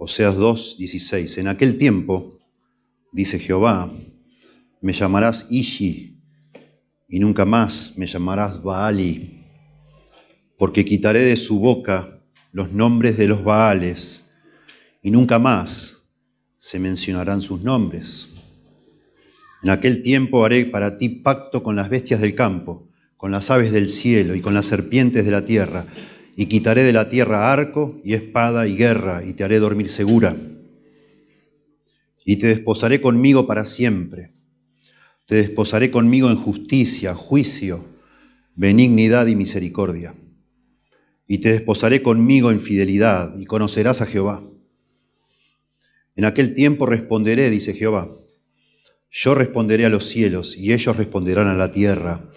Oseas 2, 16. En aquel tiempo, dice Jehová, me llamarás Ishi y nunca más me llamarás Baali, porque quitaré de su boca los nombres de los Baales y nunca más se mencionarán sus nombres. En aquel tiempo haré para ti pacto con las bestias del campo, con las aves del cielo y con las serpientes de la tierra, y quitaré de la tierra arco y espada y guerra, y te haré dormir segura. Y te desposaré conmigo para siempre. Te desposaré conmigo en justicia, juicio, benignidad y misericordia. Y te desposaré conmigo en fidelidad, y conocerás a Jehová. En aquel tiempo responderé, dice Jehová. Yo responderé a los cielos, y ellos responderán a la tierra.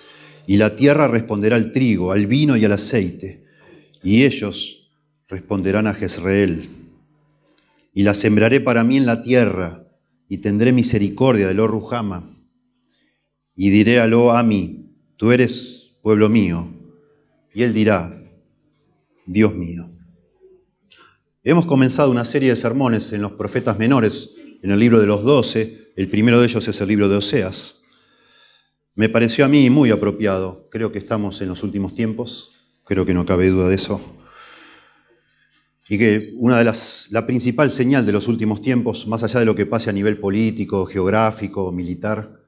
Y la tierra responderá al trigo, al vino y al aceite y ellos responderán a Jezreel. Y la sembraré para mí en la tierra, y tendré misericordia de lo Rujama. Y diré a lo Ami, tú eres pueblo mío. Y él dirá, Dios mío. Hemos comenzado una serie de sermones en los profetas menores, en el libro de los doce. El primero de ellos es el libro de Oseas. Me pareció a mí muy apropiado. Creo que estamos en los últimos tiempos creo que no cabe duda de eso. Y que una de las, la principal señal de los últimos tiempos, más allá de lo que pase a nivel político, geográfico, militar,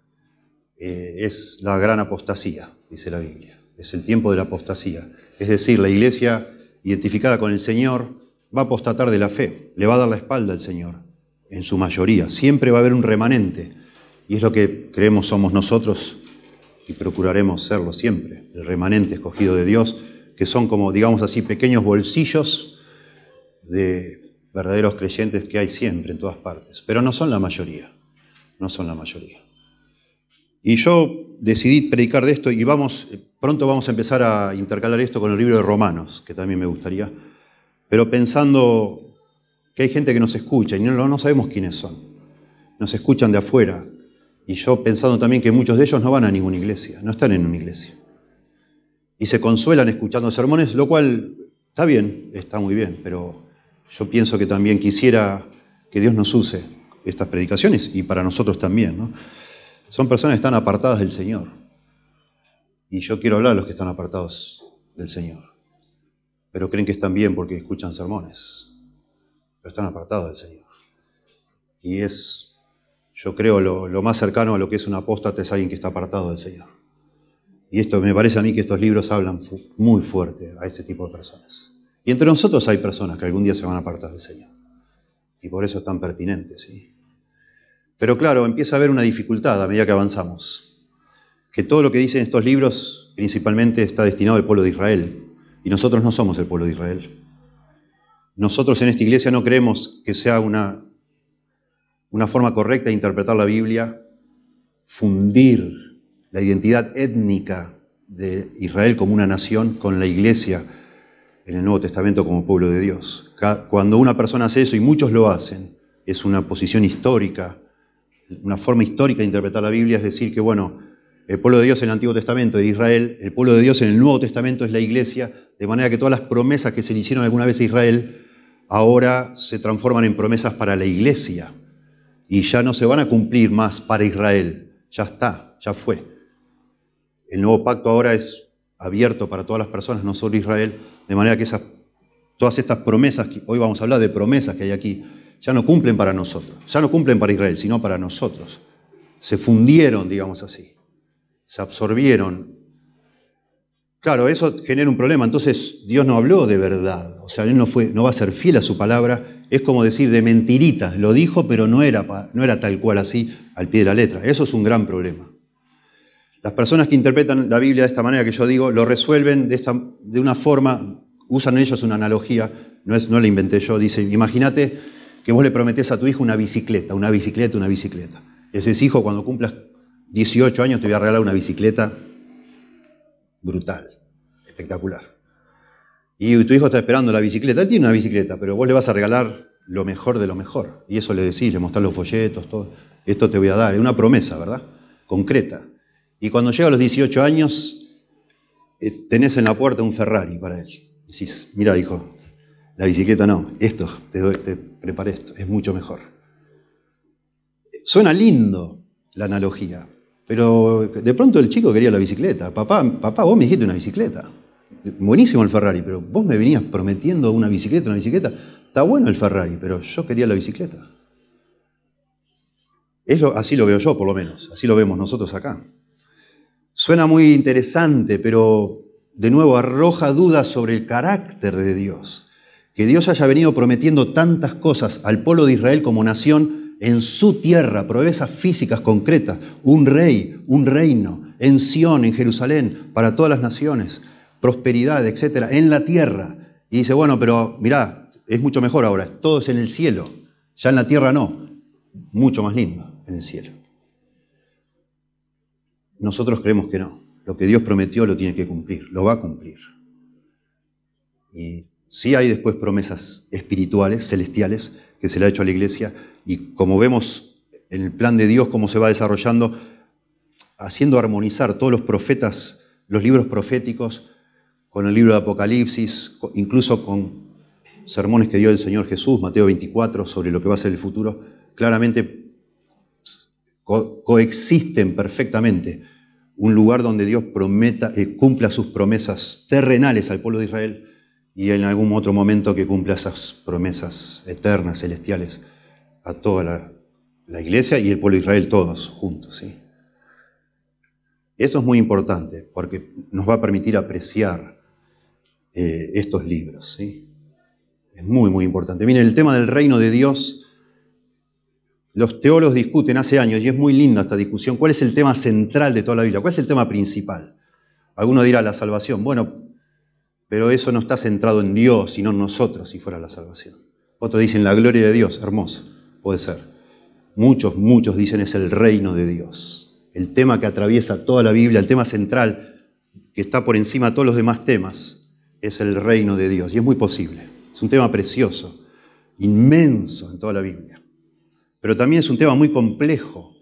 eh, es la gran apostasía, dice la Biblia. Es el tiempo de la apostasía. Es decir, la iglesia identificada con el Señor va a apostatar de la fe, le va a dar la espalda al Señor, en su mayoría. Siempre va a haber un remanente. Y es lo que creemos somos nosotros y procuraremos serlo siempre, el remanente escogido de Dios que son como, digamos así, pequeños bolsillos de verdaderos creyentes que hay siempre, en todas partes. Pero no son la mayoría, no son la mayoría. Y yo decidí predicar de esto y vamos, pronto vamos a empezar a intercalar esto con el libro de Romanos, que también me gustaría, pero pensando que hay gente que nos escucha y no, no sabemos quiénes son. Nos escuchan de afuera. Y yo pensando también que muchos de ellos no van a ninguna iglesia, no están en una iglesia y se consuelan escuchando sermones, lo cual está bien, está muy bien, pero yo pienso que también quisiera que Dios nos use estas predicaciones y para nosotros también. Son personas que están apartadas del Señor. Y yo quiero hablar a los que están apartados del Señor. Pero creen que están bien porque escuchan sermones. Pero están apartados del Señor. Y es, yo creo, lo, lo más cercano a lo que es un apóstata es alguien que está apartado del Señor. Y esto me parece a mí que estos libros hablan muy fuerte a ese tipo de personas. Y entre nosotros hay personas que algún día se van a apartar del Señor. Y por eso están pertinentes. ¿sí? Pero claro, empieza a haber una dificultad a medida que avanzamos. Que todo lo que dicen estos libros principalmente está destinado al pueblo de Israel. Y nosotros no somos el pueblo de Israel. Nosotros en esta iglesia no creemos que sea una, una forma correcta de interpretar la Biblia, fundir la identidad étnica de Israel como una nación con la iglesia en el Nuevo Testamento como pueblo de Dios. Cuando una persona hace eso, y muchos lo hacen, es una posición histórica, una forma histórica de interpretar la Biblia, es decir, que bueno, el pueblo de Dios en el Antiguo Testamento era Israel, el pueblo de Dios en el Nuevo Testamento es la iglesia, de manera que todas las promesas que se le hicieron alguna vez a Israel ahora se transforman en promesas para la iglesia y ya no se van a cumplir más para Israel, ya está, ya fue. El nuevo pacto ahora es abierto para todas las personas, no solo Israel, de manera que todas estas promesas, hoy vamos a hablar de promesas que hay aquí, ya no cumplen para nosotros, ya no cumplen para Israel, sino para nosotros. Se fundieron, digamos así, se absorbieron. Claro, eso genera un problema, entonces Dios no habló de verdad, o sea, Él no, fue, no va a ser fiel a su palabra, es como decir de mentiritas, lo dijo, pero no era, no era tal cual así al pie de la letra. Eso es un gran problema. Las personas que interpretan la Biblia de esta manera que yo digo, lo resuelven de, esta, de una forma, usan ellos una analogía, no, es, no la inventé yo, dice, imagínate que vos le prometés a tu hijo una bicicleta, una bicicleta, una bicicleta. Ese es hijo, cuando cumplas 18 años te voy a regalar una bicicleta brutal, espectacular. Y tu hijo está esperando la bicicleta, él tiene una bicicleta, pero vos le vas a regalar lo mejor de lo mejor. Y eso le decís, le mostrás los folletos, todo. Esto te voy a dar, es una promesa, ¿verdad? Concreta. Y cuando llega a los 18 años, eh, tenés en la puerta un Ferrari para él. Decís, mira hijo, La bicicleta no, esto, te, te preparé esto, es mucho mejor. Suena lindo la analogía, pero de pronto el chico quería la bicicleta. Papá, papá, vos me dijiste una bicicleta. Buenísimo el Ferrari, pero vos me venías prometiendo una bicicleta, una bicicleta. Está bueno el Ferrari, pero yo quería la bicicleta. Es así lo veo yo, por lo menos. Así lo vemos nosotros acá. Suena muy interesante, pero de nuevo arroja dudas sobre el carácter de Dios. Que Dios haya venido prometiendo tantas cosas al pueblo de Israel como nación en su tierra, proezas físicas concretas, un rey, un reino, en Sión, en Jerusalén, para todas las naciones, prosperidad, etcétera, en la tierra. Y dice, bueno, pero mirá, es mucho mejor ahora, todo es en el cielo, ya en la tierra no, mucho más lindo en el cielo. Nosotros creemos que no. Lo que Dios prometió lo tiene que cumplir, lo va a cumplir. Y sí hay después promesas espirituales, celestiales, que se le ha hecho a la iglesia, y como vemos en el plan de Dios, cómo se va desarrollando, haciendo armonizar todos los profetas, los libros proféticos, con el libro de Apocalipsis, incluso con sermones que dio el Señor Jesús, Mateo 24, sobre lo que va a ser el futuro, claramente coexisten perfectamente un lugar donde Dios prometa, eh, cumpla sus promesas terrenales al pueblo de Israel y en algún otro momento que cumpla esas promesas eternas, celestiales, a toda la, iglesia y el pueblo de Israel todos juntos. ¿sí? Esto es muy importante porque nos va a permitir apreciar eh, estos libros. ¿sí? Es muy, muy importante. Miren, el tema del reino de Dios los teólogos discuten hace años, y es muy linda esta discusión, cuál es el tema central de toda la Biblia, cuál es el tema principal. Alguno dirá la salvación. Bueno, pero eso no está centrado en Dios, sino en nosotros, si fuera la salvación. Otros dicen la gloria de Dios, hermoso, puede ser. Muchos, muchos dicen es el reino de Dios. El tema que atraviesa toda la Biblia, el tema central, que está por encima de todos los demás temas, es el reino de Dios. Y es muy posible. Es un tema precioso, inmenso en toda la Biblia. Pero también es un tema muy complejo,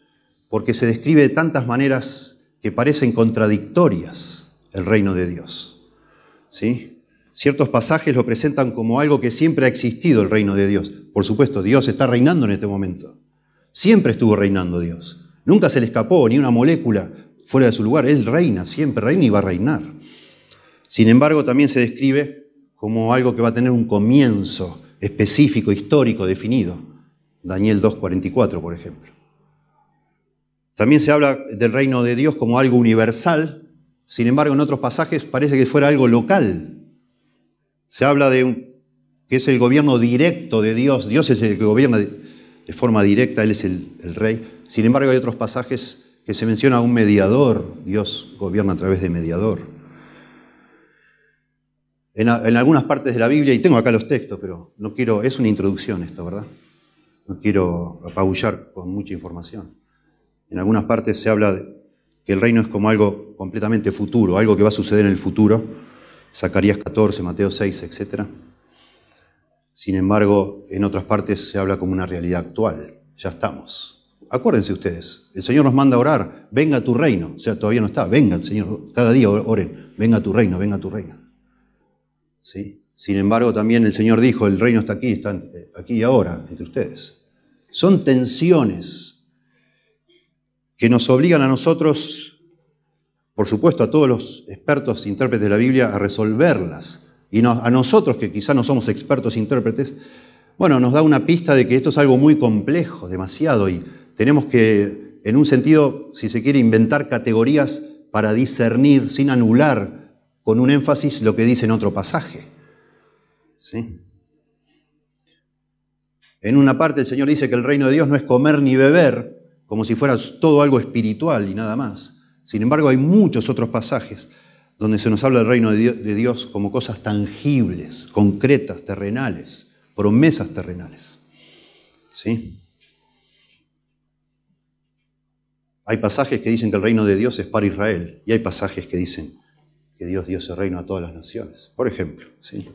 porque se describe de tantas maneras que parecen contradictorias el reino de Dios. ¿Sí? Ciertos pasajes lo presentan como algo que siempre ha existido el reino de Dios. Por supuesto, Dios está reinando en este momento. Siempre estuvo reinando Dios. Nunca se le escapó ni una molécula fuera de su lugar. Él reina, siempre reina y va a reinar. Sin embargo, también se describe como algo que va a tener un comienzo específico, histórico, definido. Daniel 2.44, por ejemplo. También se habla del reino de Dios como algo universal, sin embargo en otros pasajes parece que fuera algo local. Se habla de que es el gobierno directo de Dios, Dios es el que gobierna de, forma directa, Él es el, rey. Sin embargo hay otros pasajes que se menciona un mediador, Dios gobierna a través de mediador. En, en, algunas partes de la Biblia, y tengo acá los textos, pero no quiero, es una introducción esto, ¿verdad? No quiero apabullar con mucha información. En algunas partes se habla que el reino es como algo completamente futuro, algo que va a suceder en el futuro. Zacarías 14, Mateo 6, etc. Sin embargo, en otras partes se habla como una realidad actual. Ya estamos. Acuérdense ustedes, el Señor nos manda a orar, venga tu reino. O sea, todavía no está, venga el Señor, cada día oren, venga tu reino, venga tu reino. ¿Sí? Sin embargo, también el Señor dijo, el reino está aquí, está aquí y ahora, entre ustedes. Son tensiones que nos obligan a nosotros, por supuesto a todos los expertos intérpretes de la Biblia, a resolverlas. Y a nosotros, que quizá no somos expertos intérpretes, bueno, nos da una pista de que esto es algo muy complejo, demasiado, y tenemos que, en un sentido, si se quiere, inventar categorías para discernir sin anular con un énfasis lo que dice en otro pasaje. ¿Sí? En una parte el Señor dice que el reino de Dios no es comer ni beber, como si fuera todo algo espiritual y nada más. Sin embargo, hay muchos otros pasajes donde se nos habla del reino de Dios como cosas tangibles, concretas, terrenales, promesas terrenales. ¿Sí? Hay pasajes que dicen que el reino de Dios es para Israel y hay pasajes que dicen que Dios dio ese reino a todas las naciones, por ejemplo. ¿sí?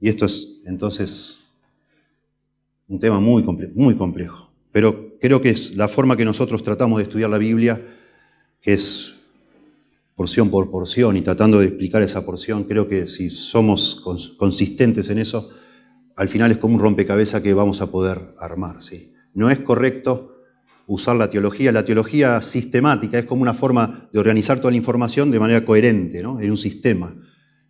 Y esto es entonces un tema muy, muy complejo. Pero creo que es la forma que nosotros tratamos de estudiar la Biblia, que es porción por porción y tratando de explicar esa porción, creo que si somos consistentes en eso, al final es como un rompecabezas que vamos a poder armar. ¿sí? No es correcto usar la teología. La teología sistemática es como una forma de organizar toda la información de manera coherente, ¿no? en un sistema.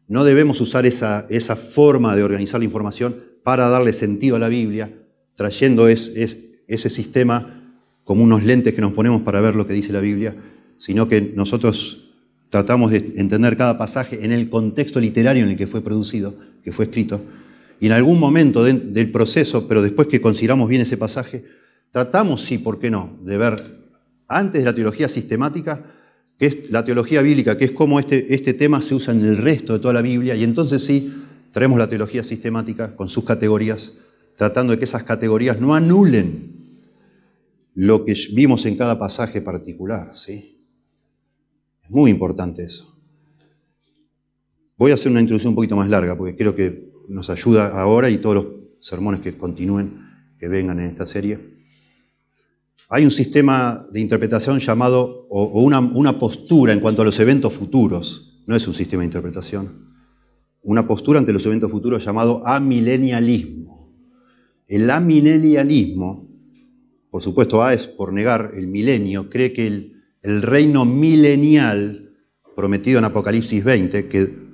No debemos usar esa, esa forma de organizar la información para darle sentido a la Biblia, trayendo ese sistema como unos lentes que nos ponemos para ver lo que dice la Biblia, sino que nosotros tratamos de entender cada pasaje en el contexto literario en el que fue producido, que fue escrito, y en algún momento del proceso, pero después que consideramos bien ese pasaje, tratamos, sí, ¿por qué no?, de ver antes de la teología sistemática, que es la teología bíblica, que es cómo este, este tema se usa en el resto de toda la Biblia, y entonces sí, traemos la teología sistemática con sus categorías, tratando de que esas categorías no anulen lo que vimos en cada pasaje particular, ¿sí? Es muy importante eso. Voy a hacer una introducción un poquito más larga, porque creo que nos ayuda ahora y todos los sermones que continúen, que vengan en esta serie. Hay un sistema de interpretación llamado, o una, postura en cuanto a los eventos futuros, no es un sistema de interpretación, una postura ante los eventos futuros llamado amilenialismo. El amilenialismo, por supuesto, A es por negar el milenio, cree que el, el reino milenial prometido en Apocalipsis 20, que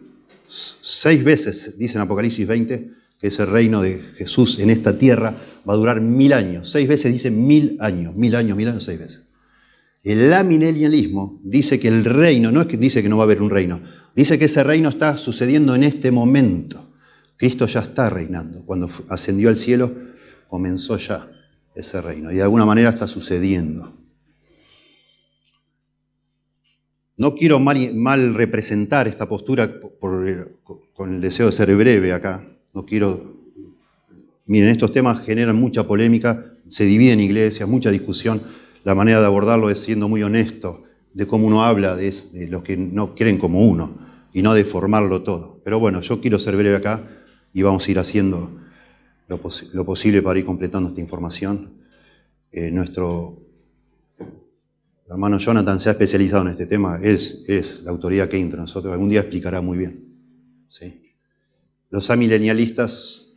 Seis veces dice en Apocalipsis 20 que ese reino de Jesús en esta tierra va a durar mil años. Seis veces dice mil años, mil años, mil años, seis veces. El amilenialismo dice que el reino, no es que dice que no va a haber un reino, dice que ese reino está sucediendo en este momento. Cristo ya está reinando. Cuando ascendió al cielo, comenzó ya ese reino. Y de alguna manera está sucediendo. No quiero mal, representar esta postura con el deseo de ser breve acá. No quiero. Miren, estos temas generan mucha polémica, se dividen iglesias, mucha discusión. La manera de abordarlo es siendo muy honesto de cómo uno habla de, los que no creen como uno y no de formarlo todo. Pero bueno, yo quiero ser breve acá y vamos a ir haciendo lo, posible para ir completando esta información. Eh, nuestro hermano Jonathan se ha especializado en este tema, es, es la autoridad que hay nosotros, algún día explicará muy bien. ¿sí? Los amilenialistas,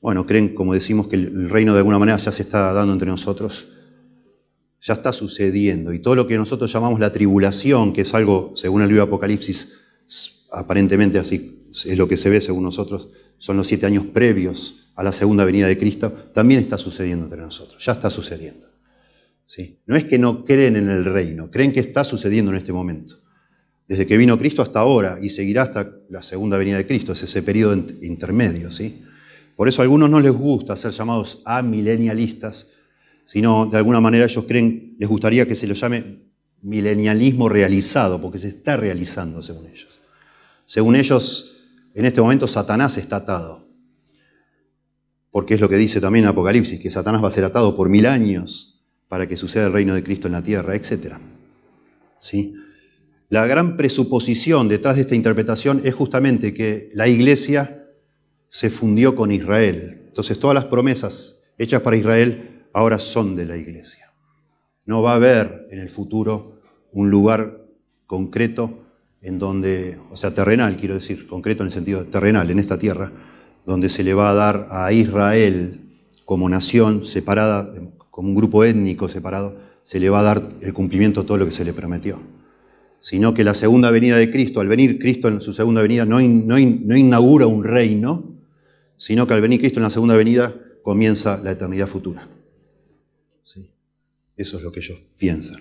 bueno, creen, como decimos, que el reino de alguna manera ya se está dando entre nosotros, ya está sucediendo, y todo lo que nosotros llamamos la tribulación, que es algo, según el libro de Apocalipsis, aparentemente así es lo que se ve según nosotros, son los siete años previos a la segunda venida de Cristo, también está sucediendo entre nosotros, ya está sucediendo. No es que no creen en el reino, creen que está sucediendo en este momento. Desde que vino Cristo hasta ahora y seguirá hasta la segunda venida de Cristo, es ese periodo intermedio. ¿sí? Por eso a algunos no les gusta ser llamados amilenialistas, sino de alguna manera ellos creen, les gustaría que se lo llame milenialismo realizado, porque se está realizando según ellos. Según ellos, en este momento Satanás está atado, porque es lo que dice también Apocalipsis, que Satanás va a ser atado por mil años para que suceda el reino de Cristo en la tierra, etc. ¿Sí? La gran presuposición detrás de esta interpretación es justamente que la iglesia se fundió con Israel. Entonces todas las promesas hechas para Israel ahora son de la iglesia. No va a haber en el futuro un lugar concreto en donde, o sea, terrenal, quiero decir, concreto en el sentido terrenal, en esta tierra, donde se le va a dar a Israel como nación separada, como un grupo étnico separado, se le va a dar el cumplimiento de todo lo que se le prometió. Sino que la segunda venida de Cristo, al venir Cristo en su segunda venida, no, inaugura un reino, sino que al venir Cristo en la segunda venida comienza la eternidad futura. ¿Sí? Eso es lo que ellos piensan.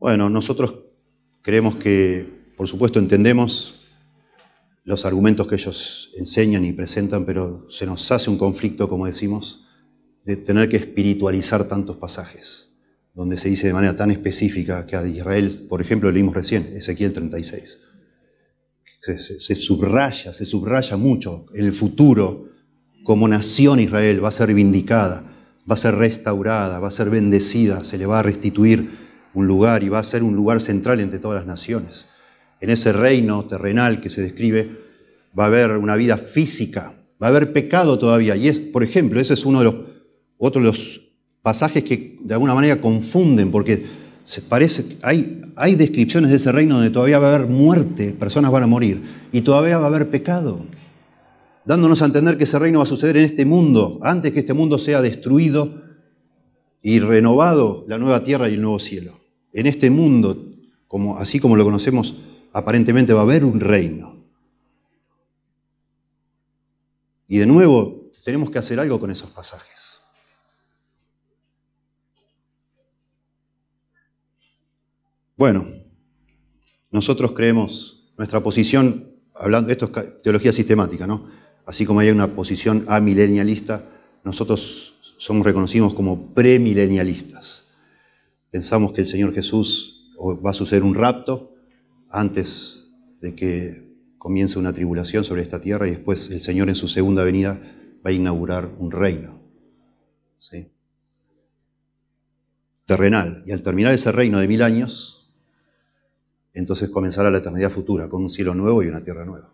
Bueno, nosotros creemos que, por supuesto, entendemos los argumentos que ellos enseñan y presentan, pero se nos hace un conflicto, como decimos, de tener que espiritualizar tantos pasajes, donde se dice de manera tan específica que a Israel, por ejemplo, leímos recién, Ezequiel 36, se, subraya, se subraya mucho, en el futuro, como nación Israel va a ser vindicada, va a ser restaurada, va a ser bendecida, se le va a restituir un lugar y va a ser un lugar central entre todas las naciones. En ese reino terrenal que se describe va a haber una vida física, va a haber pecado todavía. Y es, por ejemplo, ese es uno de los otro de los pasajes que de alguna manera confunden, porque Se parece, hay, hay descripciones de ese reino donde todavía va a haber muerte, personas van a morir, y todavía va a haber pecado, dándonos a entender que ese reino va a suceder en este mundo, antes que este mundo sea destruido y renovado la nueva tierra y el nuevo cielo. En este mundo, como, así como lo conocemos, aparentemente va a haber un reino. Y de nuevo, tenemos que hacer algo con esos pasajes. Bueno, nosotros creemos, nuestra posición, hablando, esto es teología sistemática, ¿no? Así como hay una posición amilenialista, nosotros somos reconocidos como premilenialistas. Pensamos que el Señor Jesús va a suceder un rapto antes de que comience una tribulación sobre esta tierra y después el Señor en su segunda venida va a inaugurar un reino. ¿sí? Terrenal. Y al terminar ese reino de mil años, entonces comenzará la eternidad futura, con un cielo nuevo y una tierra nueva.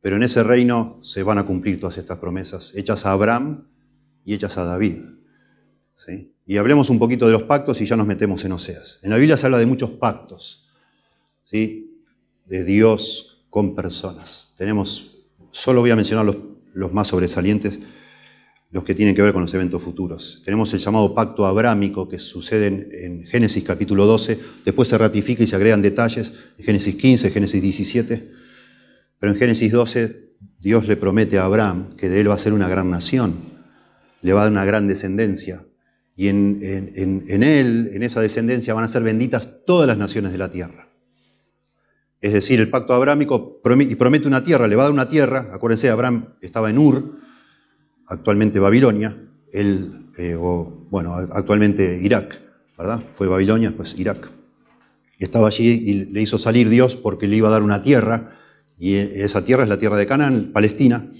Pero en ese reino se van a cumplir todas estas promesas, hechas a Abraham y hechas a David. ¿sí? Y hablemos un poquito de los pactos y ya nos metemos en Oseas. En la Biblia se habla de muchos pactos, ¿sí? de Dios con personas. Tenemos, solo voy a mencionar los, más sobresalientes, los que tienen que ver con los eventos futuros. Tenemos el llamado pacto abrámico que sucede en, Génesis capítulo 12, después se ratifica y se agregan detalles en Génesis 15, Génesis 17, pero en Génesis 12 Dios le promete a Abraham que de él va a ser una gran nación, le va a dar una gran descendencia, y en, en él, en esa descendencia, van a ser benditas todas las naciones de la tierra. Es decir, el pacto abrámico promete una tierra, le va a dar una tierra. Acuérdense, Abraham estaba en Ur, actualmente Babilonia, él, eh, o, bueno, actualmente Irak, ¿verdad? Fue Babilonia, pues Irak. Estaba allí y le hizo salir Dios porque le iba a dar una tierra, y esa tierra es la tierra de Canaán, Palestina,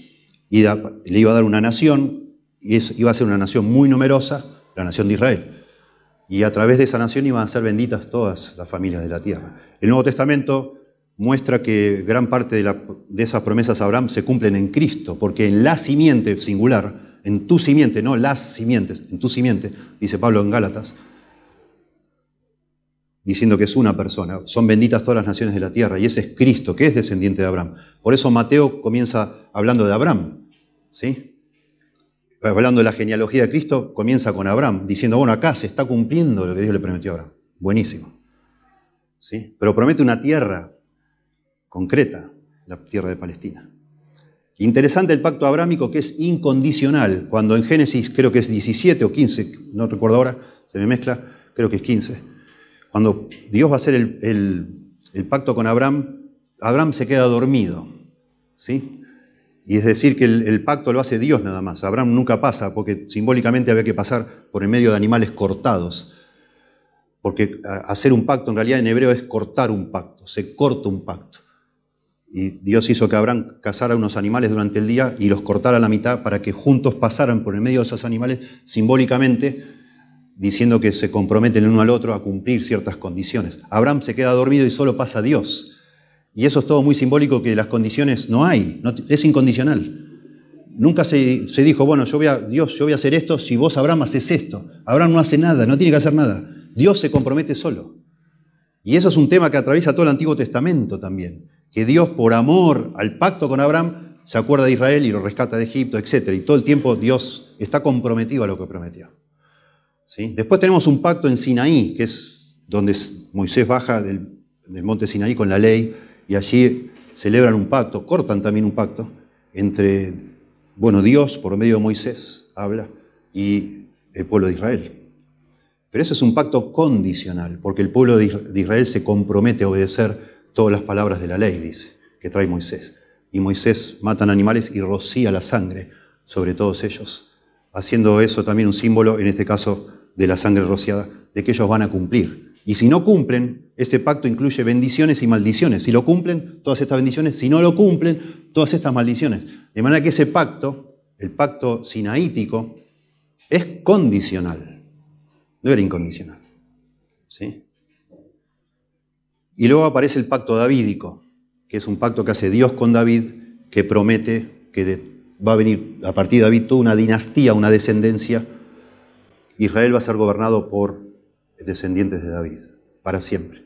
y le iba a dar una nación, y iba a ser una nación muy numerosa, la nación de Israel. Y a través de esa nación iban a ser benditas todas las familias de la tierra. El Nuevo Testamento muestra que gran parte de, esas promesas a Abraham se cumplen en Cristo, porque en la simiente singular, en tu simiente, no las simientes, en tu simiente, dice Pablo en Gálatas, diciendo que es una persona. Son benditas todas las naciones de la tierra y ese es Cristo, que es descendiente de Abraham. Por eso Mateo comienza hablando de Abraham, ¿sí? Hablando de la genealogía de Cristo, comienza con Abraham, diciendo, bueno, acá se está cumpliendo lo que Dios le prometió a Abraham. Buenísimo. ¿Sí? Pero promete una tierra concreta, la tierra de Palestina. Interesante el pacto abrámico que es incondicional, cuando en Génesis creo que es 17 o 15, no recuerdo ahora, se me mezcla, creo que es 15, cuando Dios va a hacer el, pacto con Abraham, Abraham se queda dormido, ¿sí? Y es decir, que el, el, pacto lo hace Dios nada más. Abraham nunca pasa, porque simbólicamente había que pasar por el medio de animales cortados. Porque hacer un pacto en realidad en hebreo es cortar un pacto, se corta un pacto. Y Dios hizo que Abraham cazara unos animales durante el día y los cortara a la mitad para que juntos pasaran por el medio de esos animales simbólicamente, diciendo que se comprometen el uno al otro a cumplir ciertas condiciones. Abraham se queda dormido y solo pasa Dios. Y eso es todo muy simbólico que las condiciones no hay, es incondicional. Nunca se, se, dijo, bueno, yo voy a, Dios, yo voy a hacer esto si vos, Abraham, haces esto. Abraham no hace nada, no tiene que hacer nada. Dios se compromete solo. Y eso es un tema que atraviesa todo el Antiguo Testamento también que Dios por amor al pacto con Abraham se acuerda de Israel y lo rescata de Egipto, etc. Y todo el tiempo Dios está comprometido a lo que prometió. ¿Sí? Después tenemos un pacto en Sinaí, que es donde Moisés baja del, monte Sinaí con la ley y allí celebran un pacto, cortan también un pacto entre, bueno, Dios por medio de Moisés habla y el pueblo de Israel. Pero eso es un pacto condicional, porque el pueblo de Israel se compromete a obedecer todas las palabras de la ley, dice, que trae Moisés. Y Moisés matan animales y rocía la sangre sobre todos ellos, haciendo eso también un símbolo, en este caso, de la sangre rociada, de que ellos van a cumplir. Y si no cumplen, este pacto incluye bendiciones y maldiciones. Si lo cumplen, todas estas bendiciones. Si no lo cumplen, todas estas maldiciones. De manera que ese pacto, el pacto sinaítico, es condicional. No era incondicional. ¿Sí? Y luego aparece el pacto davídico, que es un pacto que hace Dios con David, que promete que va a venir a partir de David toda una dinastía, una descendencia. Israel va a ser gobernado por descendientes de David, para siempre.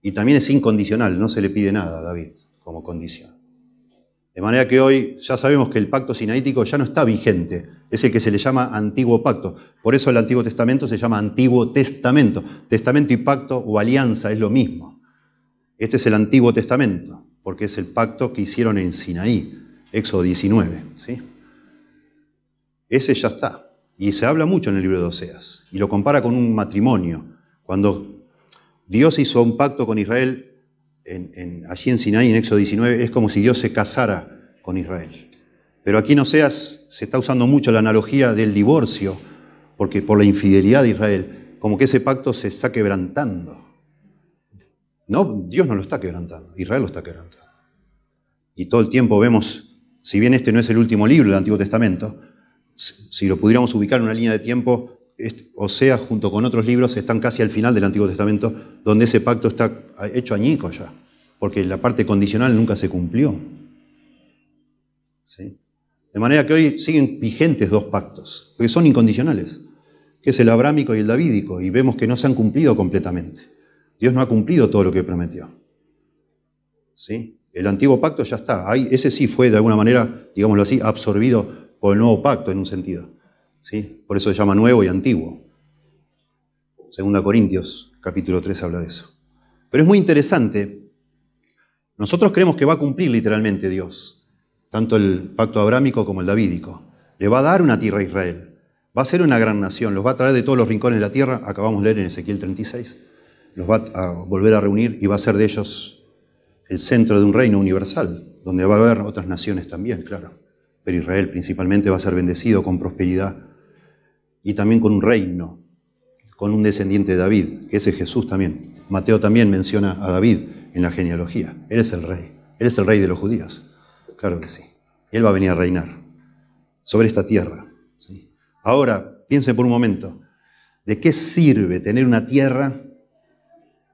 Y también es incondicional, no se le pide nada a David como condición. De manera que hoy ya sabemos que el pacto sinaítico ya no está vigente, es el que se le llama antiguo pacto. Por eso el Antiguo Testamento se llama Antiguo Testamento. Testamento y pacto o alianza es lo mismo. Este es el Antiguo Testamento, porque es el pacto que hicieron en Sinaí, Éxodo 19. ¿sí? Ese ya está. Y se habla mucho en el libro de Oseas. Y lo compara con un matrimonio. Cuando Dios hizo un pacto con Israel allí en Sinaí, en Éxodo 19, es como si Dios se casara con Israel. Pero aquí en Oseas se está usando mucho la analogía del divorcio, porque por la infidelidad de Israel, como que ese pacto se está quebrantando. No, Dios no lo está quebrantando, Israel lo está quebrantando. Y todo el tiempo vemos, si bien este no es el último libro del Antiguo Testamento, si lo pudiéramos ubicar en una línea de tiempo, Oseas junto con otros libros están casi al final del Antiguo Testamento, donde ese pacto está hecho añico ya, porque la parte condicional nunca se cumplió. De manera que hoy siguen vigentes dos pactos, porque son incondicionales, que es el abrámico y el davídico, y vemos que no se han cumplido completamente. Dios no ha cumplido todo lo que prometió. ¿Sí? El antiguo pacto ya está, ese sí fue de alguna manera, digámoslo así, absorbido por el nuevo pacto en un sentido. Por eso se llama nuevo y antiguo. Segunda Corintios, capítulo 3, habla de eso. Pero es muy interesante. Nosotros creemos que va a cumplir literalmente Dios, tanto el pacto abrámico como el davídico. Le va a dar una tierra a Israel. Va a ser una gran nación. Los va a traer de todos los rincones de la tierra. Acabamos de leer en Ezequiel 36. Los va a volver a reunir y va a ser de ellos el centro de un reino universal, donde va a haber otras naciones también, claro. Pero Israel principalmente va a ser bendecido con prosperidad y también con un reino, con un descendiente de David, que ese es Jesús también. Mateo también menciona a David en la genealogía. Él es el rey, él es el rey de los judíos. Claro que sí. Él va a venir a reinar sobre esta tierra. Ahora, piense por un momento, ¿de qué sirve tener una tierra,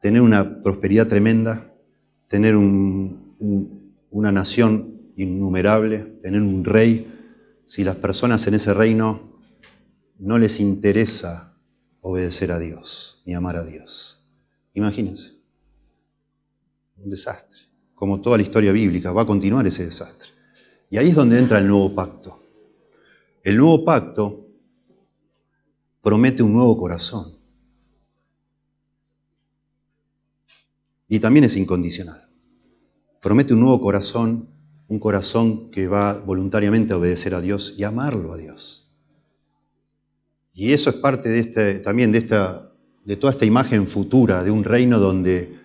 tener una prosperidad tremenda, tener una nación innumerable, tener un rey, si las personas en ese reino no les interesa obedecer a Dios ni amar a Dios. Imagínense. Un desastre. Como toda la historia bíblica, va a continuar ese desastre. Y ahí es donde entra el nuevo pacto. El nuevo pacto promete un nuevo corazón. Y también es incondicional. Promete un nuevo corazón, un corazón que va voluntariamente a obedecer a Dios y amarlo a Dios. Y eso es parte de este, también de, esta, de toda esta imagen futura de un reino donde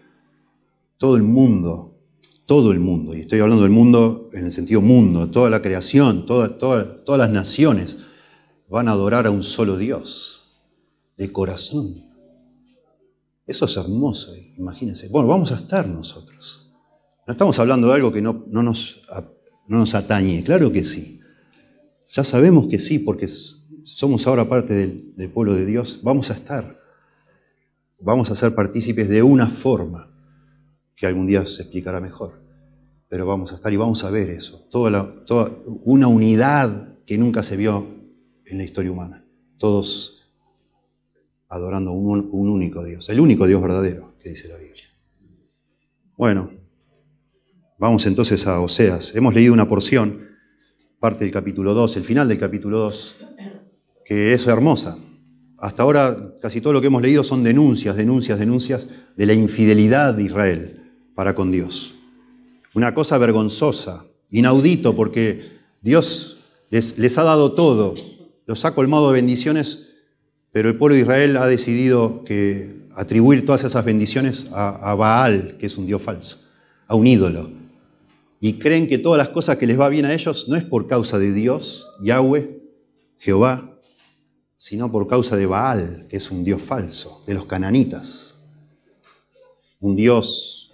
todo el mundo, todo el mundo, y estoy hablando del mundo en el sentido mundo, toda la creación, toda, todas las naciones, van a adorar a un solo Dios, de corazón. Eso es hermoso, imagínense. Bueno, vamos a estar nosotros. No estamos hablando de algo que no nos atañe, claro que sí. Ya sabemos que sí, porque somos ahora parte del, pueblo de Dios, vamos a estar, vamos a ser partícipes de una forma que algún día se explicará mejor, pero vamos a estar y vamos a ver eso, toda, toda una unidad que nunca se vio en la historia humana, todos adorando un, un único Dios, el único Dios verdadero que dice la Biblia. Bueno, vamos entonces a Oseas. Hemos leído una porción, parte del capítulo 2, el final del capítulo 2 que es hermosa. Hasta ahora casi todo lo que hemos leído son denuncias, denuncias, denuncias de la infidelidad de Israel para con Dios. Una cosa vergonzosa, inaudito, porque Dios les, ha dado todo, los ha colmado de bendiciones, pero el pueblo de Israel ha decidido que atribuir todas esas bendiciones a, a Baal, que es un Dios falso, a un ídolo. Y creen que todas las cosas que les va bien a ellos no es por causa de Dios, Yahweh, Jehová, sino por causa de Baal, que es un dios falso, de los cananitas. Un dios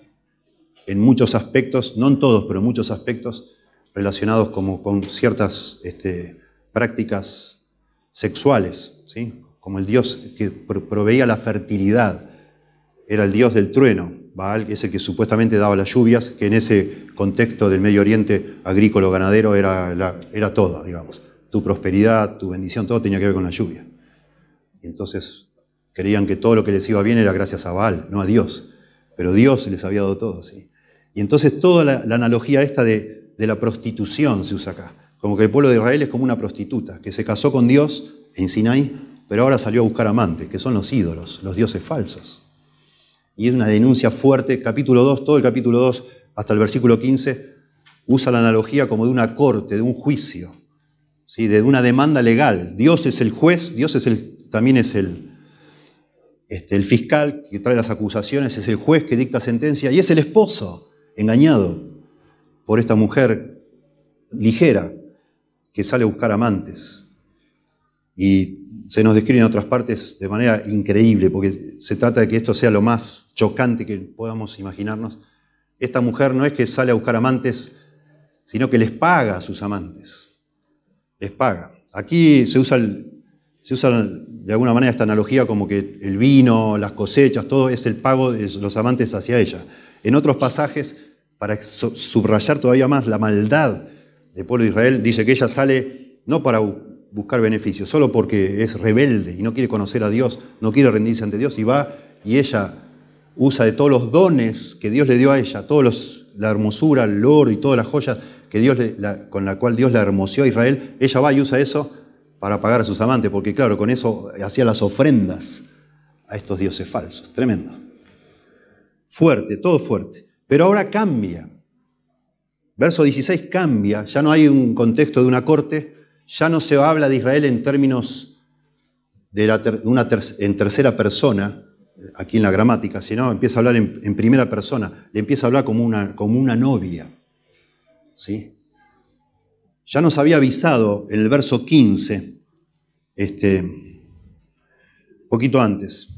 en muchos aspectos, no en todos, pero en muchos aspectos, relacionados como con ciertas este, prácticas sexuales, como el dios que proveía la fertilidad, era el dios del trueno, Baal, que es el que supuestamente daba las lluvias, que en ese contexto del Medio Oriente agrícola-ganadero era, era toda, digamos tu prosperidad, tu bendición, todo tenía que ver con la lluvia. Y entonces creían que todo lo que les iba bien era gracias a Baal, no a Dios. Pero Dios les había dado todo, ¿sí? Y entonces toda la, analogía esta de, la prostitución se usa acá. Como que el pueblo de Israel es como una prostituta, que se casó con Dios en Sinai, pero ahora salió a buscar amantes, que son los ídolos, los dioses falsos. Y es una denuncia fuerte, capítulo 2, todo el capítulo 2 hasta el versículo 15, usa la analogía como de una corte, de un juicio, ¿sí? de una demanda legal. Dios es el juez, Dios es el, también es el, este, el fiscal que trae las acusaciones, es el juez que dicta sentencia y es el esposo engañado por esta mujer ligera que sale a buscar amantes. Y se nos describe en otras partes de manera increíble, porque se trata de que esto sea lo más chocante que podamos imaginarnos. Esta mujer no es que sale a buscar amantes, sino que les paga a sus amantes. Les paga. Aquí se usa, se usa de alguna manera esta analogía como que el vino, las cosechas, todo es el pago de los amantes hacia ella. En otros pasajes, para subrayar todavía más la maldad del pueblo de Israel, dice que ella sale no para buscar beneficios, solo porque es rebelde y no quiere conocer a Dios, no quiere rendirse ante Dios y va y ella usa de todos los dones que Dios le dio a ella, todos la hermosura, el oro y todas las joyas que Dios con la cual Dios la hermoseó a Israel, ella va y usa eso para pagar a sus amantes, porque claro, con eso hacía las ofrendas a estos dioses falsos. Tremendo. Fuerte, todo fuerte. Pero ahora cambia. Verso 16 cambia, ya no hay un contexto de una corte, ya no se habla de Israel en términos de una en tercera persona, aquí en la gramática, sino empieza a hablar en, primera persona, le empieza a hablar como una, como una novia. ¿sí? Ya nos había avisado en el verso 15, este, poquito antes,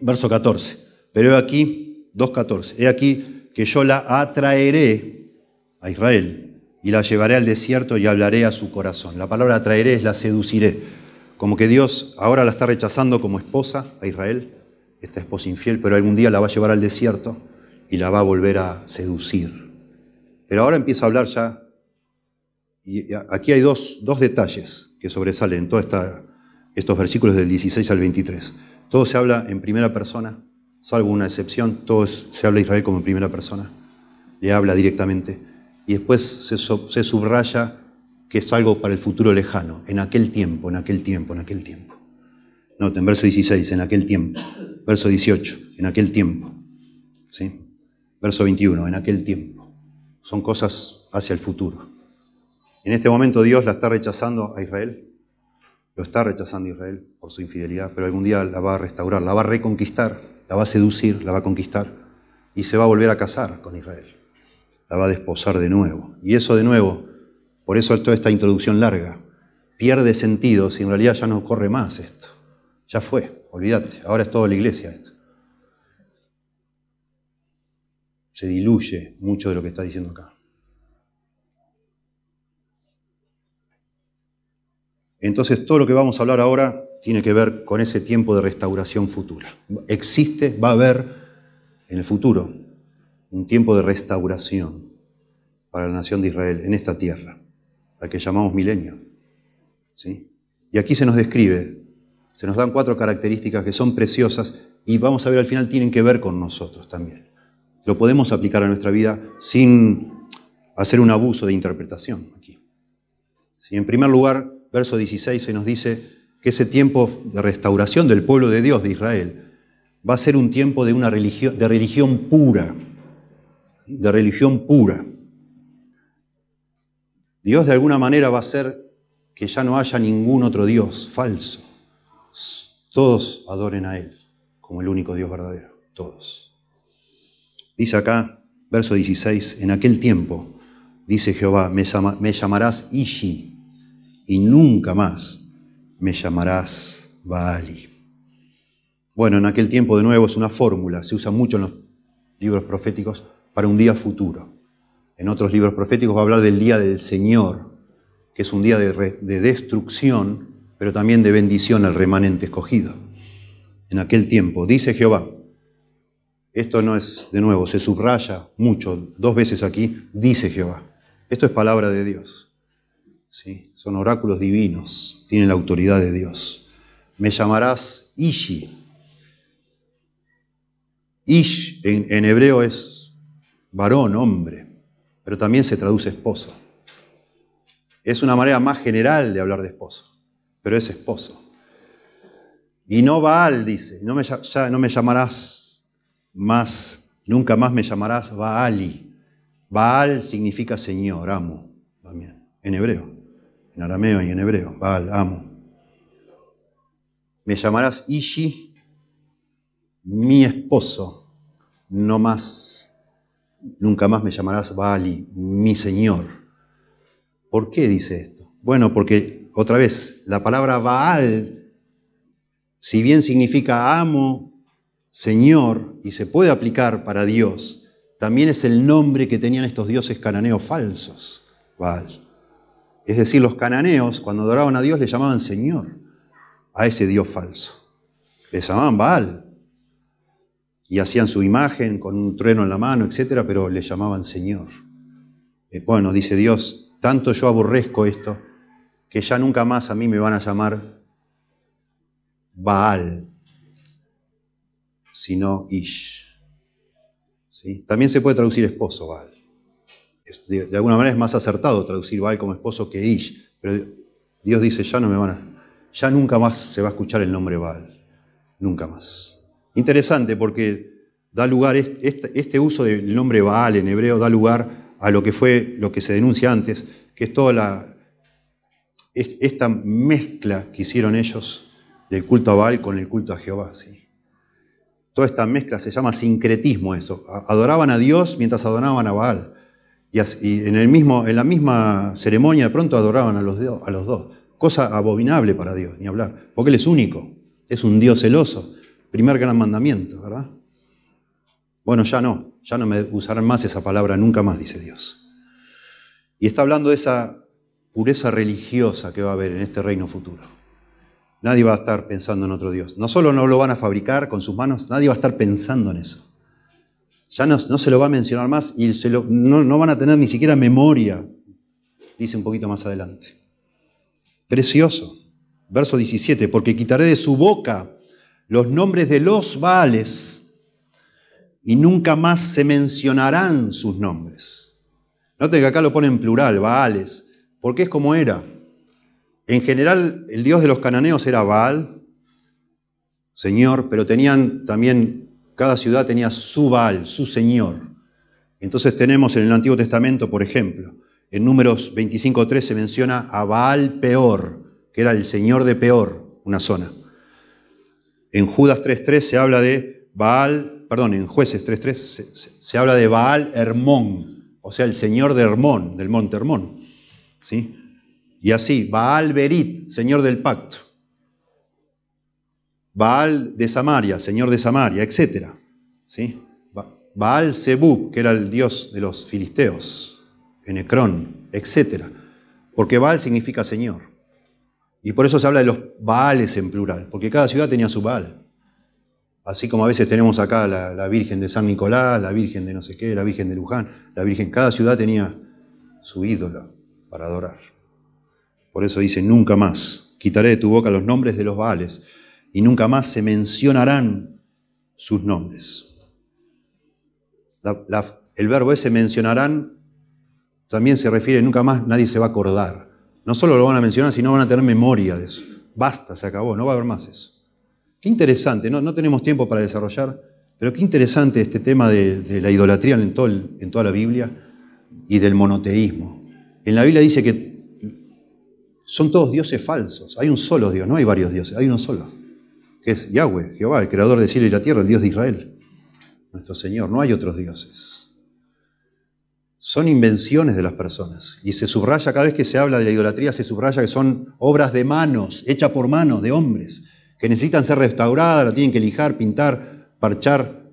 verso 14, pero aquí, 2.14, he aquí que yo la atraeré a Israel y la llevaré al desierto y hablaré a su corazón. La palabra atraeré es la seduciré. Como que Dios ahora la está rechazando como esposa a Israel, esta esposa infiel, pero algún día la va a llevar al desierto y la va a volver a seducir. Pero ahora empieza a hablar ya, y aquí hay dos, dos detalles que sobresalen en todos estos versículos del 16 al 23. Todo se habla en primera persona, salvo una excepción, todo se habla de Israel como primera persona, le habla directamente y después se, subraya que es algo para el futuro lejano, en aquel tiempo, en aquel tiempo, en aquel tiempo. Noten, verso 16, en aquel tiempo. Verso 18, en aquel tiempo. ¿Sí? Verso 21, en aquel tiempo. Son cosas hacia el futuro. En este momento Dios la está rechazando a Israel. Lo está rechazando a Israel por su infidelidad, pero algún día la va a restaurar, la va a reconquistar, la va a seducir, la va a conquistar y se va a volver a casar con Israel la va a desposar de nuevo. Y eso de nuevo, por eso toda esta introducción larga, pierde sentido si en realidad ya no corre más esto. Ya fue, olvídate, ahora es toda la iglesia esto. Se diluye mucho de lo que está diciendo acá. Entonces todo lo que vamos a hablar ahora tiene que ver con ese tiempo de restauración futura. Existe, va a haber en el futuro un tiempo de restauración para la nación de Israel en esta tierra, la que llamamos milenio. ¿Sí? Y aquí se nos describe, se nos dan cuatro características que son preciosas y vamos a ver al final tienen que ver con nosotros también. Lo podemos aplicar a nuestra vida sin hacer un abuso de interpretación aquí. ¿Sí? En primer lugar, verso 16 se nos dice que ese tiempo de restauración del pueblo de Dios de Israel va a ser un tiempo de una religión, de religión pura, de religión pura. Dios de alguna manera va a hacer que ya no haya ningún otro Dios falso. Todos adoren a Él como el único Dios verdadero, todos. Dice acá, verso 16, en aquel tiempo, dice Jehová, me, me llamarás Ishi y nunca más me llamarás Baali. Bueno, en aquel tiempo de nuevo es una fórmula, se usa mucho en los libros proféticos para un día futuro. En otros libros proféticos va a hablar del día del Señor, que es un día de, destrucción, pero también de bendición al remanente escogido. En aquel tiempo, dice Jehová, esto no es, de nuevo, se subraya mucho, dos veces aquí, dice Jehová. Esto es palabra de Dios. Son oráculos divinos, tienen la autoridad de Dios. Me llamarás Ishi, Ish en, hebreo es varón, hombre, pero también se traduce esposo. Es una manera más general de hablar de esposo, pero es esposo. Y no Baal dice, no me, ya no me llamarás más, nunca más me llamarás Baali. Baal significa Señor, amo, también, en hebreo, en arameo y en hebreo, Baal, amo. Me llamarás Ishi, mi esposo, no más, nunca más me llamarás Baali, mi Señor. ¿Por qué dice esto? Bueno, porque otra vez, la palabra Baal si bien significa amo, Señor, y se puede aplicar para Dios, también es el nombre que tenían estos dioses cananeos falsos, Baal. Es decir, los cananeos, cuando adoraban a Dios, le llamaban Señor a ese Dios falso. Le llamaban Baal. Y hacían su imagen con un trueno en la mano, etc., pero le llamaban Señor. Eh, bueno, dice Dios, tanto yo aborrezco esto, que ya nunca más a mí me van a llamar Baal, sino Ish. ¿Sí? También se puede traducir esposo, Baal. De, alguna manera es más acertado traducir Baal como esposo que Ish, pero Dios dice, ya no me van a, ya nunca más se va a escuchar el nombre Baal, nunca más. Interesante porque da lugar, este, este uso del nombre Baal en hebreo da lugar a lo que fue, lo que se denuncia antes, que es toda la, esta mezcla que hicieron ellos del culto a Baal con el culto a Jehová. ¿sí? Toda esta mezcla se llama sincretismo eso. Adoraban a Dios mientras adoraban a Baal. Y, en, el mismo, en la misma ceremonia de pronto adoraban a los, a los dos. Cosa abominable para Dios, ni hablar. Porque Él es único. Es un Dios celoso. Primer gran mandamiento, ¿verdad? Bueno, ya no. Ya no me usarán más esa palabra nunca más, dice Dios. Y está hablando de esa pureza religiosa que va a haber en este reino futuro. Nadie va a estar pensando en otro Dios. No solo no lo van a fabricar con sus manos, nadie va a estar pensando en eso. Ya no, se lo va a mencionar más y no, van a tener ni siquiera memoria, dice un poquito más adelante. Precioso. Verso 17, porque quitaré de su boca los nombres de los Baales y nunca más se mencionarán sus nombres. Note que acá lo pone en plural, Baales, porque es como era. En general, el dios de los cananeos era Baal, señor, pero tenían también, cada ciudad tenía su Baal, su señor. Entonces tenemos en el Antiguo Testamento, por ejemplo, en Números 25.3 se menciona a Baal Peor, que era el señor de Peor, una zona. En Judas 3.3 se habla de Baal, perdón, en Jueces 3.3 se, habla de Baal Hermón, o sea, el señor de Hermón, del monte Hermón. ¿sí? Y así, Baal Berit, señor del pacto. Baal de Samaria, señor de Samaria, etc. ¿Sí? Baal Zebub, que era el dios de los filisteos, Enecrón, etc. Porque Baal significa señor. Y por eso se habla de los Baales en plural, porque cada ciudad tenía su Baal. Así como a veces tenemos acá la, la, Virgen de San Nicolás, la Virgen de no sé qué, la Virgen de Luján, la Virgen, cada ciudad tenía su ídolo para adorar. Por eso dice, nunca más quitaré de tu boca los nombres de los Baales y nunca más se mencionarán sus nombres. el verbo ese mencionarán también se refiere, nunca más nadie se va a acordar. No solo lo van a mencionar, sino van a tener memoria de eso. Basta, se acabó, no va a haber más eso. Qué interesante, no, tenemos tiempo para desarrollar, pero qué interesante este tema de, la idolatría en, en toda la Biblia y del monoteísmo. En la Biblia dice que son todos dioses falsos. Hay un solo Dios, no hay varios dioses, hay uno solo, que es Yahweh, Jehová, el creador del cielo y la tierra, el Dios de Israel, nuestro Señor. No hay otros dioses. Son invenciones de las personas. Y se subraya, cada vez que se habla de la idolatría, se subraya que son obras de manos, hechas por manos de hombres, que necesitan ser restauradas, la tienen que lijar, pintar, parchar.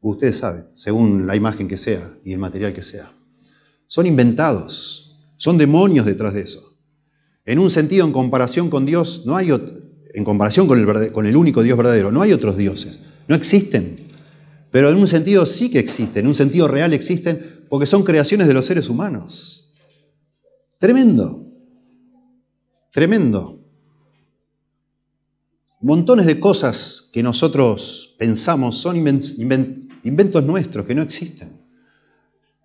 Ustedes saben, según la imagen que sea y el material que sea. Son inventados, son demonios detrás de eso. En un sentido, en comparación con Dios, no hay en comparación con el, con el único Dios verdadero, no hay otros dioses, no existen. Pero en un sentido sí que existen, en un sentido real existen, porque son creaciones de los seres humanos. Tremendo, tremendo. montones de cosas que nosotros pensamos son inventos nuestros, que no existen.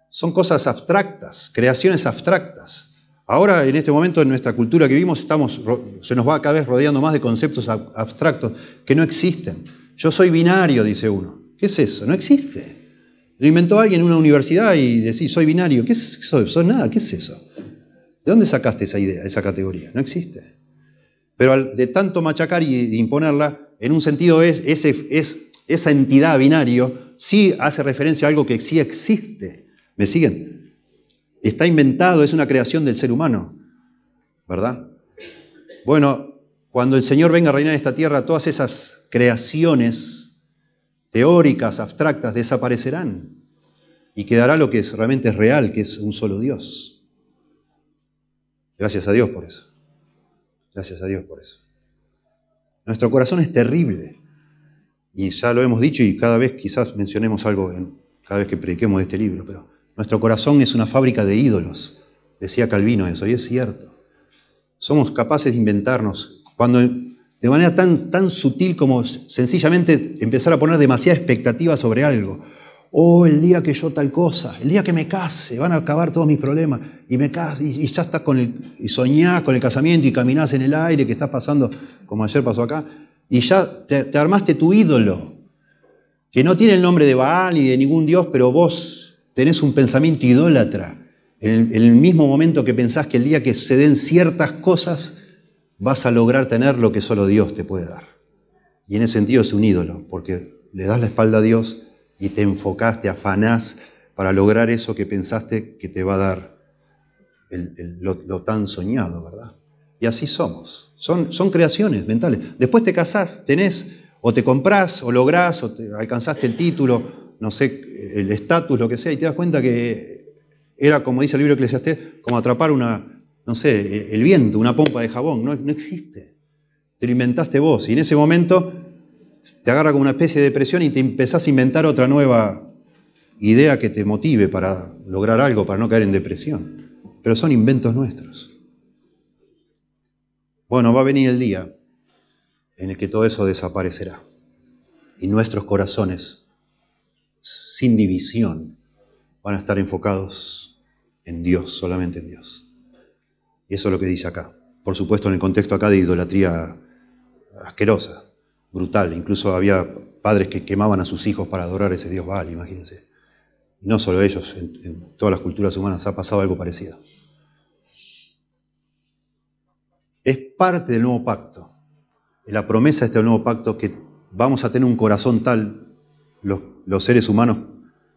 Son cosas abstractas, creaciones abstractas. Ahora, en este momento, en nuestra cultura que vivimos, estamos, se nos va cada vez rodeando más de conceptos abstractos que no existen. Yo soy binario, dice uno. ¿Qué es eso? No existe. Lo inventó alguien en una universidad y decís, soy binario. ¿Qué es eso? Soy nada. ¿Qué es eso? ¿De dónde sacaste esa idea, esa categoría? No existe. Pero de tanto machacar y imponerla, en un sentido es, es, esa entidad binario sí hace referencia a algo que sí existe. ¿Me siguen? Está inventado, es una creación del ser humano, ¿verdad? Bueno, cuando el Señor venga a reinar esta tierra, todas esas creaciones teóricas, abstractas, desaparecerán y quedará lo que realmente es real, que es un solo Dios. Gracias a Dios por eso. Gracias a Dios por eso. Nuestro corazón es terrible. Y ya lo hemos dicho y cada vez quizás mencionemos algo en, cada vez que prediquemos de este libro, pero nuestro corazón es una fábrica de ídolos. Decía Calvino eso, y es cierto. Somos capaces de inventarnos cuando de manera tan, tan sutil como sencillamente empezar a poner demasiada expectativa sobre algo oh, el día que yo tal cosa, el día que me case, van a acabar todos mis problemas, y me caso, y, ya estás con el, y soñás con el casamiento y caminás en el aire que estás pasando, como ayer pasó acá, y ya te, armaste tu ídolo, que no tiene el nombre de Baal ni de ningún dios, pero vos tenés un pensamiento idólatra. En el, mismo momento que pensás que el día que se den ciertas cosas, vas a lograr tener lo que solo Dios te puede dar. Y en ese sentido es un ídolo, porque le das la espalda a Dios y te enfocaste, te afanás para lograr eso que pensaste que te va a dar lo, tan soñado, ¿verdad? Y así somos. Son, son creaciones mentales. Después te casás, tenés, o te comprás, o lográs, o te alcanzaste el título, no sé, el estatus, lo que sea, y te das cuenta que era, como dice el libro Eclesiastés, como atrapar una, no sé, el viento, una pompa de jabón. No, no existe. Te lo inventaste vos. Y en ese momento te agarra como una especie de depresión y te empezás a inventar otra nueva idea que te motive para lograr algo, para no caer en depresión. Pero son inventos nuestros. Bueno, va a venir el día en el que todo eso desaparecerá y nuestros corazones, sin división, van a estar enfocados en Dios, solamente en Dios. Y eso es lo que dice acá. Por supuesto, en el contexto acá de idolatría asquerosa, brutal. Incluso había padres que quemaban a sus hijos para adorar a ese Dios Baal, imagínense. Y no solo ellos, en, todas las culturas humanas ha pasado algo parecido. Es parte del nuevo pacto. La promesa de este nuevo pacto que vamos a tener un corazón tal, los, los seres humanos,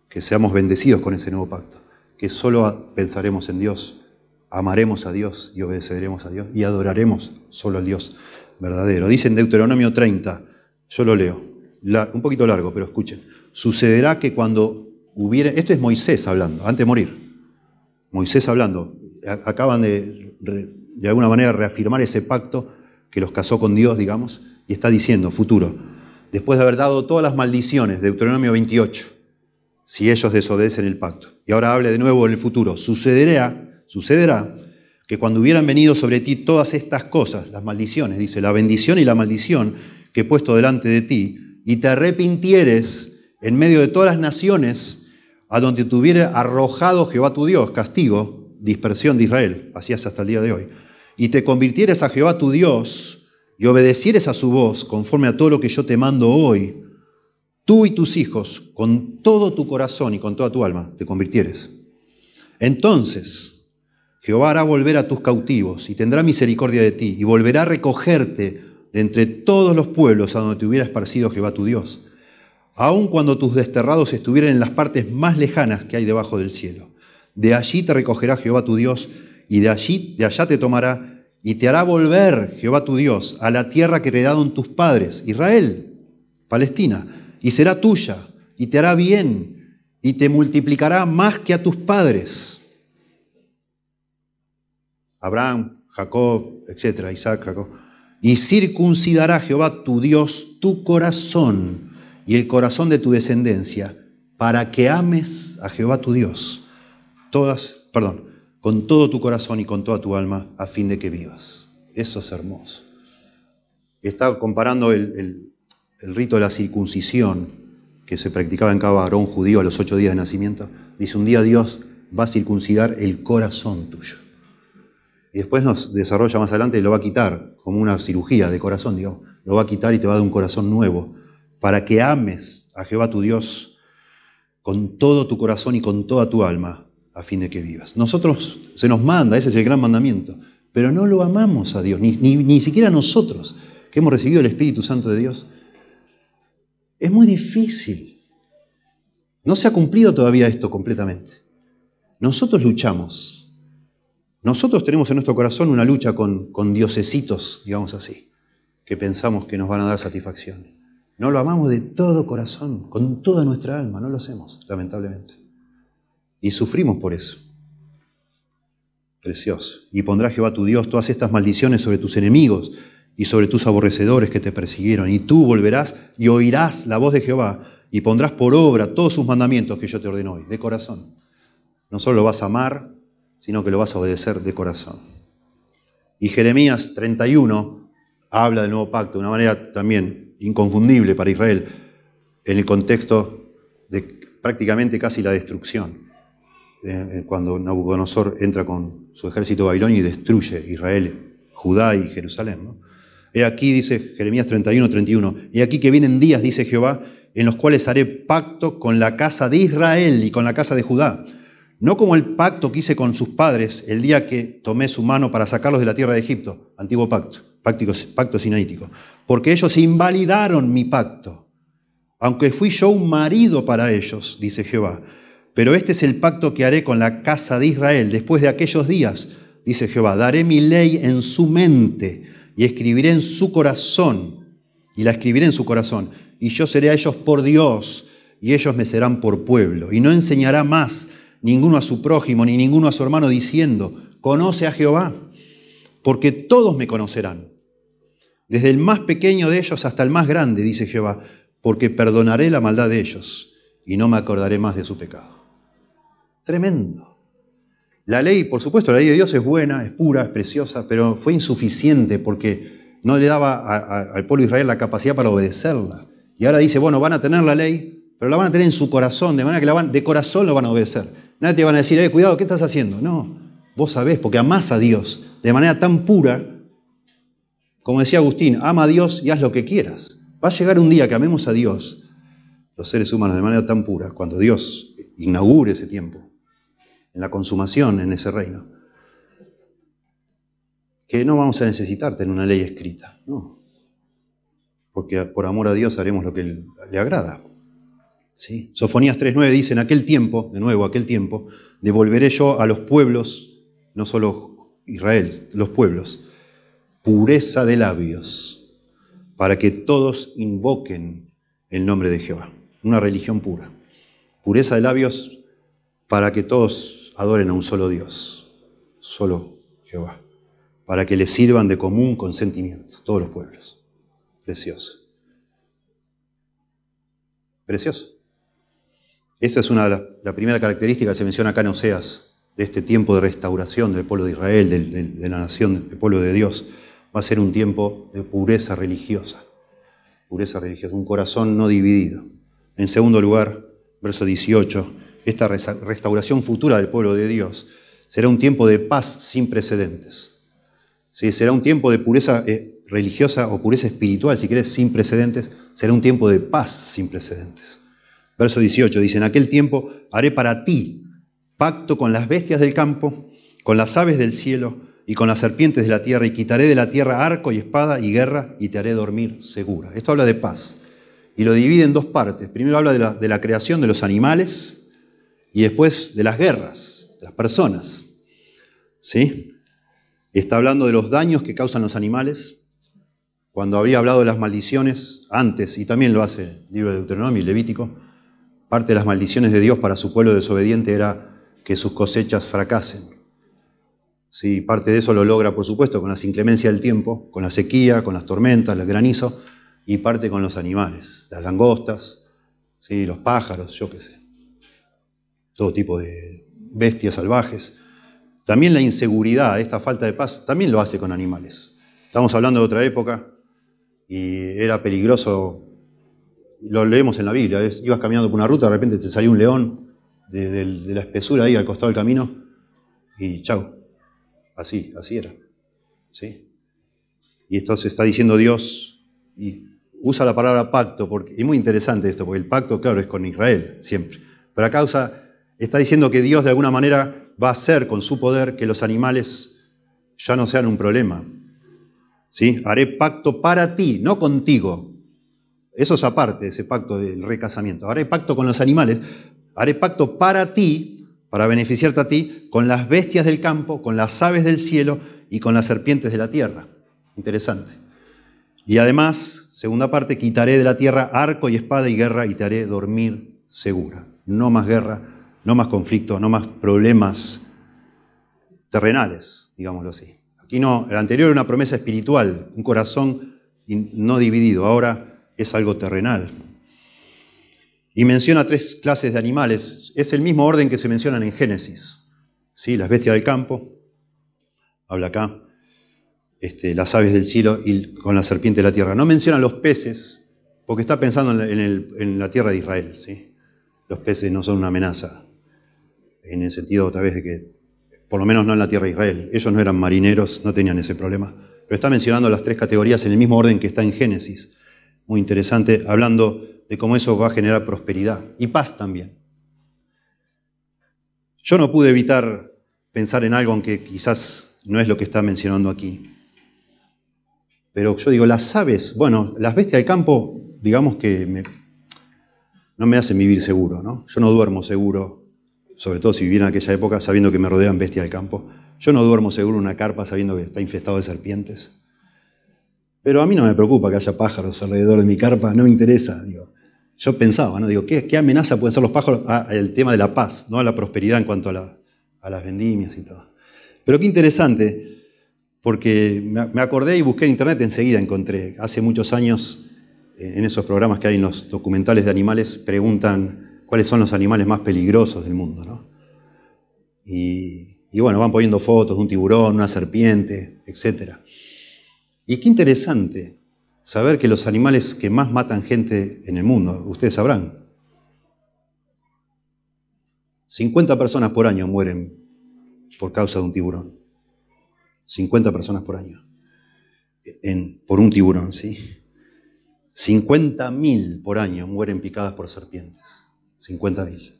que seamos bendecidos con ese nuevo pacto, que solo pensaremos en Dios, amaremos a Dios y obedeceremos a Dios y adoraremos solo al Dios verdadero. Dice en Deuteronomio 30, yo lo leo, un poquito largo, pero escuchen. Sucederá que cuando hubiera, esto es Moisés hablando, antes de morir. Moisés hablando, acaban de, de alguna manera, reafirmar ese pacto que los casó con Dios, digamos, y está diciendo, futuro, después de haber dado todas las maldiciones, Deuteronomio 28, si ellos desobedecen el pacto. Y ahora hable de nuevo en el futuro, sucederá, sucederá que cuando hubieran venido sobre ti todas estas cosas, las maldiciones, dice, la bendición y la maldición que he puesto delante de ti, y te arrepintieres en medio de todas las naciones a donde te arrojado Jehová tu Dios, castigo, dispersión de Israel, así es hasta el día de hoy, y te convirtieres a Jehová tu Dios y obedecieres a su voz conforme a todo lo que yo te mando hoy, tú y tus hijos, con todo tu corazón y con toda tu alma, te convirtieres. Entonces, Jehová hará volver a tus cautivos y tendrá misericordia de ti y volverá a recogerte de entre todos los pueblos a donde te hubiera esparcido Jehová tu Dios, aun cuando tus desterrados estuvieran en las partes más lejanas que hay debajo del cielo. De allí te recogerá Jehová tu Dios y de allí, de allá te tomará y te hará volver Jehová tu Dios a la tierra que heredaron tus padres, Israel, Palestina, y será tuya y te hará bien y te multiplicará más que a tus padres Abraham, Jacob, etcétera, Isaac, Jacob. Y circuncidará Jehová tu Dios tu corazón y el corazón de tu descendencia para que ames a Jehová tu Dios. Todas, perdón, con todo tu corazón y con toda tu alma a fin de que vivas. Eso es hermoso. está comparando el, rito de la circuncisión que se practicaba en cada varón judío a los ocho días de nacimiento. Dice, un día Dios va a circuncidar el corazón tuyo. Y después nos desarrolla más adelante y lo va a quitar, como una cirugía de corazón, digamos. Lo va a quitar y te va a dar un corazón nuevo, para que ames a Jehová tu Dios con todo tu corazón y con toda tu alma, a fin de que vivas. Nosotros se nos manda, ese es el gran mandamiento, pero no lo amamos a Dios, ni, ni, ni siquiera nosotros, que hemos recibido el Espíritu Santo de Dios. Es muy difícil. No se ha cumplido todavía esto completamente. Nosotros luchamos. Nosotros tenemos en nuestro corazón una lucha con, con diosesitos, digamos así, que pensamos que nos van a dar satisfacción. No lo amamos de todo corazón, con toda nuestra alma, no lo hacemos, lamentablemente. Y sufrimos por eso. Precioso. Y pondrá Jehová tu Dios todas estas maldiciones sobre tus enemigos y sobre tus aborrecedores que te persiguieron. Y tú volverás y oirás la voz de Jehová y pondrás por obra todos sus mandamientos que yo te ordeno hoy, de corazón. No solo lo vas a amar, sino que lo vas a obedecer de corazón. Y Jeremías 31 habla del nuevo pacto de una manera también inconfundible para Israel en el contexto de prácticamente casi la destrucción. Eh, cuando Nabucodonosor entra con su ejército babilonio y destruye Israel, Judá y Jerusalén. ¿no? He aquí, dice Jeremías 31, 31, he aquí que vienen días, dice Jehová, en los cuales haré pacto con la casa de Israel y con la casa de Judá. No como el pacto que hice con sus padres el día que tomé su mano para sacarlos de la tierra de Egipto, antiguo pacto, pacto, pacto sinaítico, porque ellos invalidaron mi pacto, aunque fui yo un marido para ellos, dice Jehová. Pero este es el pacto que haré con la casa de Israel después de aquellos días, dice Jehová. Daré mi ley en su mente y escribiré en su corazón, y la escribiré en su corazón, y yo seré a ellos por Dios, y ellos me serán por pueblo. Y no enseñará más ninguno a su prójimo, ni ninguno a su hermano, diciendo, conoce a Jehová, porque todos me conocerán, desde el más pequeño de ellos hasta el más grande, dice Jehová, porque perdonaré la maldad de ellos, y no me acordaré más de su pecado. Tremendo. La ley, por supuesto, la ley de Dios es buena, es pura, es preciosa, pero fue insuficiente porque no le daba al pueblo de Israel la capacidad para obedecerla. Y ahora dice, bueno, van a tener la ley, pero la van a tener en su corazón, de manera que la van, de corazón lo van a obedecer. Nadie te van a decir, eh, cuidado, ¿qué estás haciendo? No, vos sabés, porque amás a Dios de manera tan pura, como decía Agustín, ama a Dios y haz lo que quieras. Va a llegar un día que amemos a Dios, los seres humanos, de manera tan pura, cuando Dios inaugure ese tiempo en la consumación en ese reino. Que no vamos a necesitar tener una ley escrita, no. Porque por amor a Dios haremos lo que le agrada. ¿Sí? Sofonías 3.9 dice, en aquel tiempo, de nuevo, aquel tiempo, devolveré yo a los pueblos, no solo Israel, los pueblos, pureza de labios, para que todos invoquen el nombre de Jehová. Una religión pura. Pureza de labios para que todos adoren a un solo Dios, solo Jehová, para que le sirvan de común consentimiento, todos los pueblos. Precioso. Precioso. Esa es una de las la primera característica que se menciona acá en Oseas, de este tiempo de restauración del pueblo de Israel, de, la nación, del pueblo de Dios. Va a ser un tiempo de pureza religiosa. Pureza religiosa, un corazón no dividido. En segundo lugar, verso 18, esta restauración futura del pueblo de Dios, será un tiempo de paz sin precedentes. Será un tiempo de pureza eh, religiosa o pureza espiritual, si querés, sin precedentes. Será un tiempo de paz sin precedentes. Verso 18 dice, en aquel tiempo haré para ti pacto con las bestias del campo, con las aves del cielo y con las serpientes de la tierra, y quitaré de la tierra arco y espada y guerra, y te haré dormir segura. Esto habla de paz. Y lo divide en dos partes. Primero habla de la, de la creación de los animales, y después de las guerras, de las personas. ¿Sí? Está hablando de los daños que causan los animales. Cuando había hablado de las maldiciones antes, y también lo hace el libro de Deuteronomio y Levítico, parte de las maldiciones de Dios para su pueblo desobediente era que sus cosechas fracasen. Sí, parte de eso lo logra, por supuesto, con las inclemencias del tiempo, con la sequía, con las tormentas, el granizo, y parte con los animales, las langostas, ¿sí? los pájaros, yo qué sé todo tipo de bestias salvajes. También la inseguridad, esta falta de paz, también lo hace con animales. Estamos hablando de otra época y era peligroso. Lo leemos en la Biblia. ibas caminando por una ruta, de repente te salió un león de, la espesura ahí al costado del camino y chau. Así, así era. ¿Sí? Y entonces está diciendo Dios, y usa la palabra pacto, porque es muy interesante esto, porque el pacto, claro, es con Israel, siempre. Pero acá está diciendo que Dios de alguna manera va a hacer con su poder que los animales ya no sean un problema. ¿Sí? Haré pacto para ti, no contigo. Eso es aparte, ese pacto del recasamiento. Haré pacto con los animales, haré pacto para ti, para beneficiarte a ti, con las bestias del campo, con las aves del cielo y con las serpientes de la tierra. Interesante. Y además, segunda parte, quitaré de la tierra arco y espada y guerra y te haré dormir segura. No más guerra, no más conflicto, no más problemas terrenales, digámoslo así. Aquí no, el anterior era una promesa espiritual, un corazón no dividido, ahora es algo terrenal. Y menciona tres clases de animales, es el mismo orden que se mencionan en Génesis. ¿Sí? Las bestias del campo, habla acá, este, las aves del cielo y con la serpiente de la tierra. No menciona los peces, porque está pensando en, la tierra de Israel. ¿sí? Los peces no son una amenaza, en el sentido otra vez de que, por lo menos no en la tierra de Israel, ellos no eran marineros, no tenían ese problema. Pero está mencionando las tres categorías en el mismo orden que está en Génesis. Muy interesante, hablando de cómo eso va a generar prosperidad y paz también. Yo no pude evitar pensar en algo, aunque quizás no es lo que está mencionando aquí. Pero yo digo, las aves, bueno, las bestias del campo, digamos que no me hacen vivir seguro, ¿no? Yo no duermo seguro, sobre todo si viviera en aquella época sabiendo que me rodean bestias del campo. Yo no duermo seguro en una carpa sabiendo que está infestado de serpientes. Pero a mí no me preocupa que haya pájaros alrededor de mi carpa, no me interesa. Digo. Yo pensaba, ¿no? Digo, ¿qué, ¿qué, amenaza pueden ser los pájaros? Ah, el tema de la paz, ¿no? A la prosperidad en cuanto a, a las vendimias y todo. Pero qué interesante porque me acordé y busqué en internet, enseguida encontré, hace muchos años, en esos programas que hay en los documentales de animales, preguntan cuáles son los animales más peligrosos del mundo. ¿no? Y, bueno, van poniendo fotos de un tiburón, una serpiente, etc. Y qué interesante saber que los animales que más matan gente en el mundo, ustedes sabrán, 50 personas por año mueren por causa de un tiburón. 50 personas por año por un tiburón, ¿sí? 50.000 por año mueren picadas por serpientes. 50.000.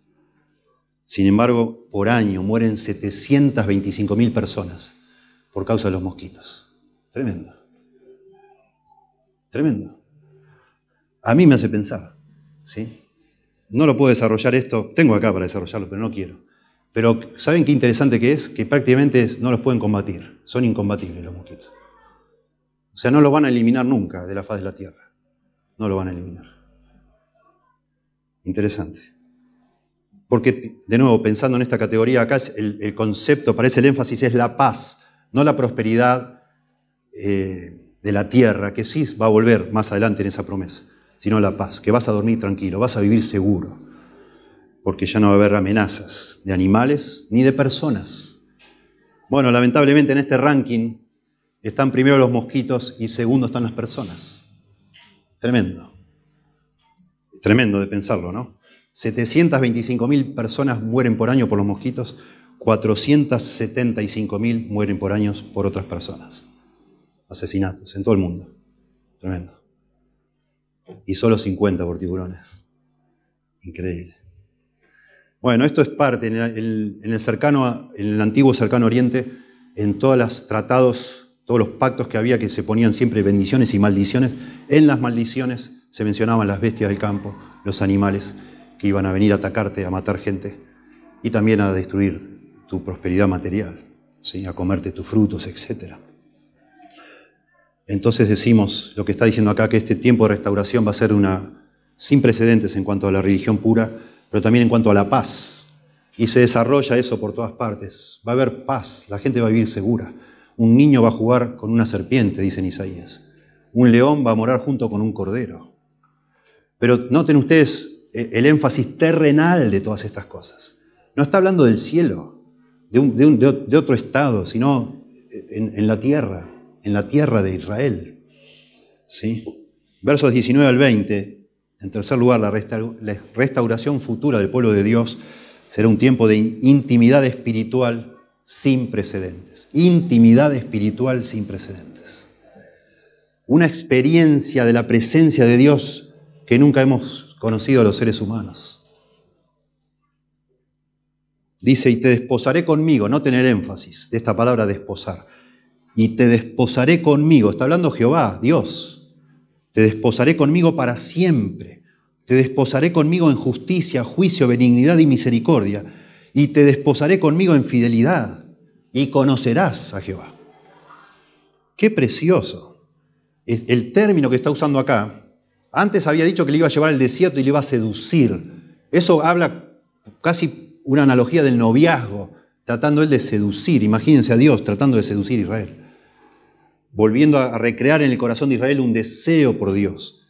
Sin embargo, por año mueren 725.000 personas por causa de los mosquitos. Tremendo. Tremendo. A mí me hace pensar, ¿sí? No lo puedo desarrollar esto, tengo acá para desarrollarlo, pero no quiero. Pero ¿saben qué interesante que es? Que prácticamente no los pueden combatir. Son incombatibles los mosquitos. O sea, no los van a eliminar nunca de la faz de la Tierra. No lo van a eliminar. Interesante. Porque, de nuevo, pensando en esta categoría, acá el, el concepto, parece el énfasis, es la paz, no la prosperidad eh, de la tierra, que sí va a volver más adelante en esa promesa, sino la paz, que vas a dormir tranquilo, vas a vivir seguro porque ya no va a haber amenazas de animales ni de personas. Bueno, lamentablemente en este ranking están primero los mosquitos y segundo están las personas. Tremendo. Tremendo de pensarlo, ¿no? 725.000 personas mueren por año por los mosquitos, 475.000 mueren por año por otras personas. Asesinatos en todo el mundo. Tremendo. Y solo 50 por tiburones. Increíble. Bueno, esto es parte, en el, cercano, en el antiguo cercano oriente, en todos los tratados, todos los pactos que había que se ponían siempre bendiciones y maldiciones, en las maldiciones se mencionaban las bestias del campo, los animales que iban a venir a atacarte, a matar gente y también a destruir tu prosperidad material, ¿sí? a comerte tus frutos, etc. Entonces decimos, lo que está diciendo acá, que este tiempo de restauración va a ser una sin precedentes en cuanto a la religión pura, pero también en cuanto a la paz. Y se desarrolla eso por todas partes. Va a haber paz, la gente va a vivir segura. Un niño va a jugar con una serpiente, dicen Isaías. Un león va a morar junto con un cordero. Pero noten ustedes el énfasis terrenal de todas estas cosas. No está hablando del cielo, de, otro estado, sino en, en la tierra, en la tierra de Israel. ¿Sí? Versos 19 al 20. En tercer lugar, la restauración futura del pueblo de Dios será un tiempo de intimidad espiritual sin precedentes. Intimidad espiritual sin precedentes. Una experiencia de la presencia de Dios que nunca hemos conocido los seres humanos. Dice, y te desposaré conmigo, no tener énfasis de esta palabra desposar. Y te desposaré conmigo, está hablando Jehová, Dios. Te desposaré conmigo para siempre. Te desposaré conmigo en justicia, juicio, benignidad y misericordia. Y te desposaré conmigo en fidelidad. Y conocerás a Jehová. Qué precioso. El término que está usando acá, antes había dicho que le iba a llevar al desierto y le iba a seducir. Eso habla casi una analogía del noviazgo, tratando él de seducir, imagínense a Dios tratando de seducir a Israel, volviendo a recrear en el corazón de Israel un deseo por Dios.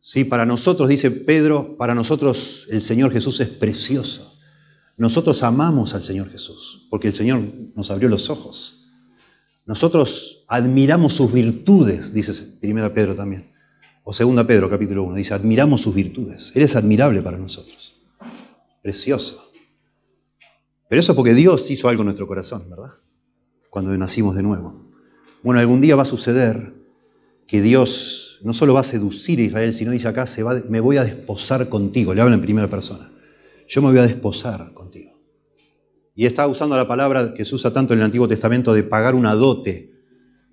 Sí, para nosotros, dice Pedro, para nosotros el Señor Jesús es precioso. Nosotros amamos al Señor Jesús, porque el Señor nos abrió los ojos. Nosotros admiramos sus virtudes, dice 1 Pedro también. O 2 Pedro capítulo 1, dice, admiramos sus virtudes. Él es admirable para nosotros. Precioso. Pero eso es porque Dios hizo algo en nuestro corazón, ¿verdad? Cuando nacimos de nuevo. Bueno, algún día va a suceder que Dios no solo va a seducir a Israel, sino dice acá, se va, me voy a desposar contigo. Le habla en primera persona. Yo me voy a desposar contigo. Y está usando la palabra que se usa tanto en el Antiguo Testamento de pagar una dote.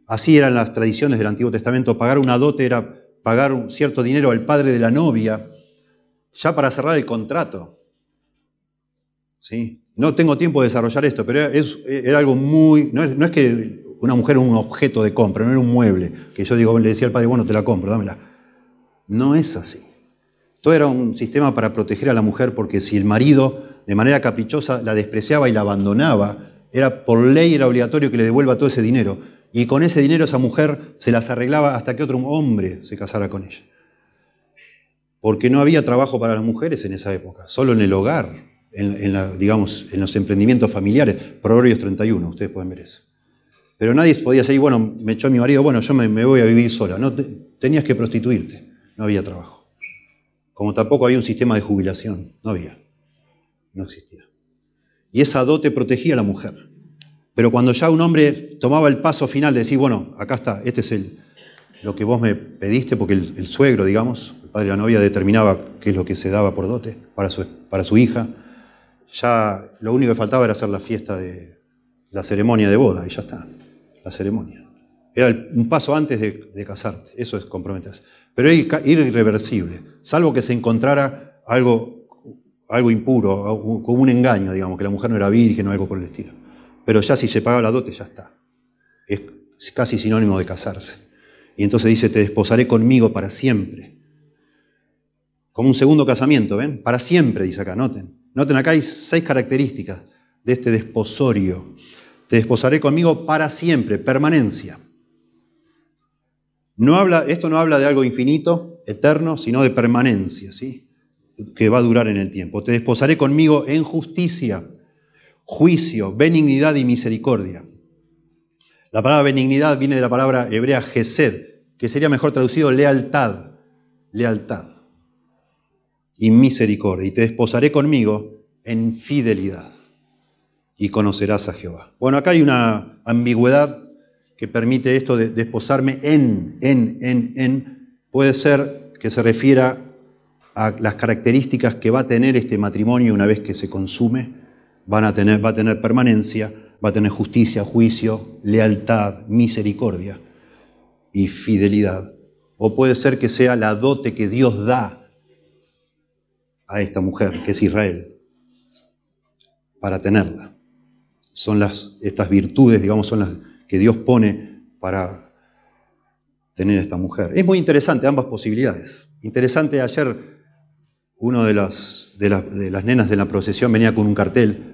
Así eran las tradiciones del Antiguo Testamento. Pagar una dote era pagar un cierto dinero al padre de la novia, ya para cerrar el contrato. ¿Sí? No tengo tiempo de desarrollar esto, pero era algo muy... No es, que una mujer es un objeto de compra, no era un mueble, que yo digo, le decía al padre, bueno, te la compro, dámela. No es así. Todo era un sistema para proteger a la mujer porque si el marido de manera caprichosa la despreciaba y la abandonaba, era por ley era obligatorio que le devuelva todo ese dinero. Y con ese dinero esa mujer se las arreglaba hasta que otro hombre se casara con ella. Porque no había trabajo para las mujeres en esa época, solo en el hogar en, digamos, en los emprendimientos familiares. Proverbios 31, ustedes pueden ver eso. Pero nadie podía decir, bueno, me echó mi marido, bueno, yo me, voy a vivir sola. No, tenías que prostituirte, no había trabajo. Como tampoco había un sistema de jubilación, no había, no existía. Y esa dote protegía a la mujer. Pero cuando ya un hombre tomaba el paso final de decir, bueno, acá está, este es el, lo que vos me pediste, porque el, suegro, digamos, el padre de la novia, determinaba qué es lo que se daba por dote para su, para su hija, ya lo único que faltaba era hacer la fiesta de la ceremonia de boda, y ya está, la ceremonia. Era un paso antes de, casarte, eso es comprometerse. Pero era irreversible, salvo que se encontrara algo, algo impuro, como un engaño, digamos, que la mujer no era virgen o algo por el estilo. Pero ya si se paga la dote, ya está. Es casi sinónimo de casarse. Y entonces dice, te desposaré conmigo para siempre. Como un segundo casamiento, ¿ven? Para siempre, dice acá, noten. Noten acá hay seis características de este desposorio. Te desposaré conmigo para siempre, permanencia. No habla, esto no habla de algo infinito, eterno, sino de permanencia, ¿sí? que va a durar en el tiempo. Te desposaré conmigo en justicia, juicio, benignidad y misericordia. La palabra benignidad viene de la palabra hebrea gesed, que sería mejor traducido lealtad, lealtad y misericordia, y te desposaré conmigo en fidelidad, y conocerás a Jehová. Bueno, acá hay una ambigüedad que permite esto de desposarme en, en, en, en. Puede ser que se refiera a las características que va a tener este matrimonio una vez que se consume. A va a tener permanencia, va a tener justicia, juicio, lealtad, misericordia y fidelidad. O puede ser que sea la dote que Dios da a esta mujer, que es Israel, para tenerla. Son las, estas virtudes, digamos, son las que Dios pone para tener esta mujer. Es muy interesante ambas posibilidades. Interesante, ayer uno de las nenas de la procesión venía con un cartel,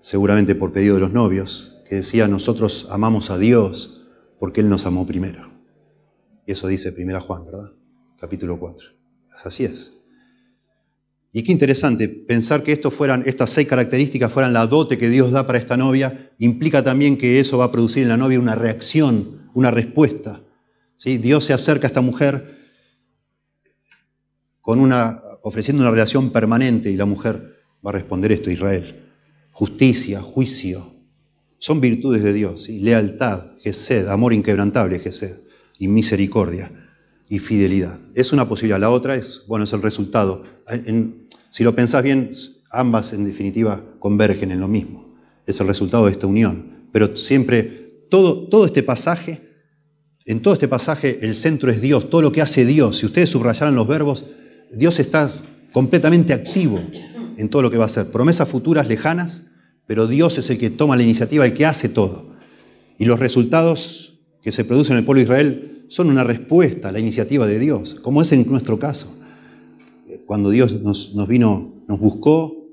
seguramente por pedido de los novios, que decía, nosotros amamos a Dios porque Él nos amó primero. Y eso dice Primera Juan, ¿verdad? Capítulo 4. Así es. Y qué interesante, pensar que fueran, estas seis características fueran la dote que Dios da para esta novia, implica también que eso va a producir en la novia una reacción, una respuesta. ¿sí? Dios se acerca a esta mujer con una, ofreciendo una relación permanente y la mujer va a responder esto, Israel. Justicia, juicio, son virtudes de Dios. Lealtad, gesed, amor inquebrantable, gesed, y misericordia y fidelidad. Es una posibilidad. La otra es, bueno, es el resultado. si lo pensás bien, ambas en definitiva convergen en lo mismo. Es el resultado de esta unión. Pero siempre, todo, todo este pasaje, en todo este pasaje el centro es Dios, todo lo que hace Dios. Si ustedes subrayaran los verbos, Dios está completamente activo en todo lo que va a hacer. Promesas futuras lejanas, pero Dios es el que toma la iniciativa, el que hace todo. Y los resultados que se producen en el pueblo de Israel son una respuesta a la iniciativa de Dios, como es en nuestro caso. Cuando Dios nos, vino, nos buscó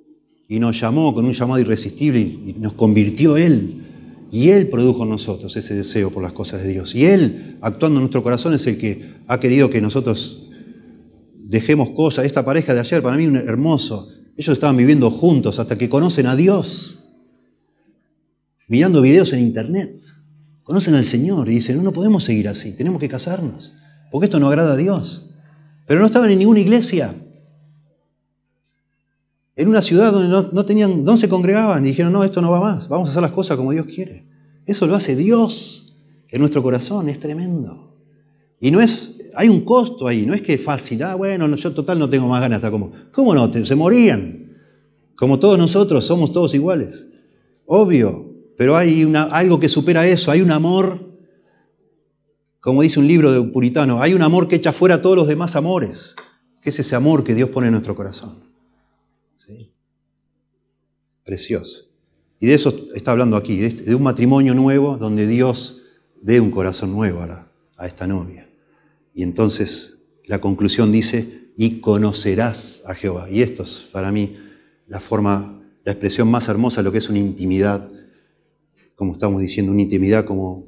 y nos llamó con un llamado irresistible y, nos convirtió Él. Y Él produjo en nosotros ese deseo por las cosas de Dios. Y Él, actuando en nuestro corazón, es el que ha querido que nosotros dejemos cosas. Esta pareja de ayer, para mí, un hermoso. Ellos estaban viviendo juntos hasta que conocen a Dios mirando videos en internet. Conocen al Señor y dicen, no, no podemos seguir así, tenemos que casarnos, porque esto no agrada a Dios. Pero no estaban en ninguna iglesia. En una ciudad donde no, tenían, no se congregaban y dijeron, no, esto no va más, vamos a hacer las cosas como Dios quiere. Eso lo hace Dios en nuestro corazón, es tremendo. Y no es, hay un costo ahí, no es que es fácil, ah, bueno, yo total no tengo más ganas, está como, ¿cómo no? Se morían. Como todos nosotros, somos todos iguales. Obvio, pero hay algo que supera eso, hay un amor, como dice un libro de un puritano, hay un amor que echa fuera todos los demás amores, que es ese amor que Dios pone en nuestro corazón. Precioso. Y de eso está hablando aquí, de un matrimonio nuevo donde Dios dé un corazón nuevo a, a esta novia. Y entonces la conclusión dice, y conocerás a Jehová. Y esto es para mí la forma, la expresión más hermosa de lo que es una intimidad como estamos diciendo, una intimidad como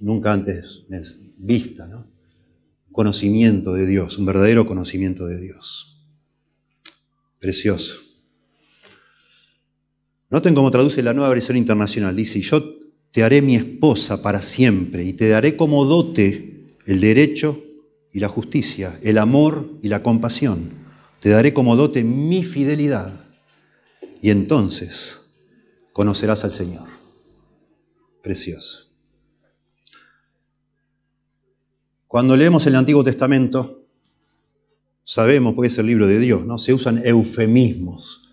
nunca antes vista, ¿no? Conocimiento de Dios, un verdadero conocimiento de Dios. Precioso. Noten cómo traduce la nueva versión internacional. Dice, yo te haré mi esposa para siempre y te daré como dote el derecho y la justicia, el amor y la compasión. Te daré como dote mi fidelidad y entonces conocerás al Señor precioso. Cuando leemos el Antiguo Testamento, sabemos, porque es el libro de Dios, ¿no? Se usan eufemismos,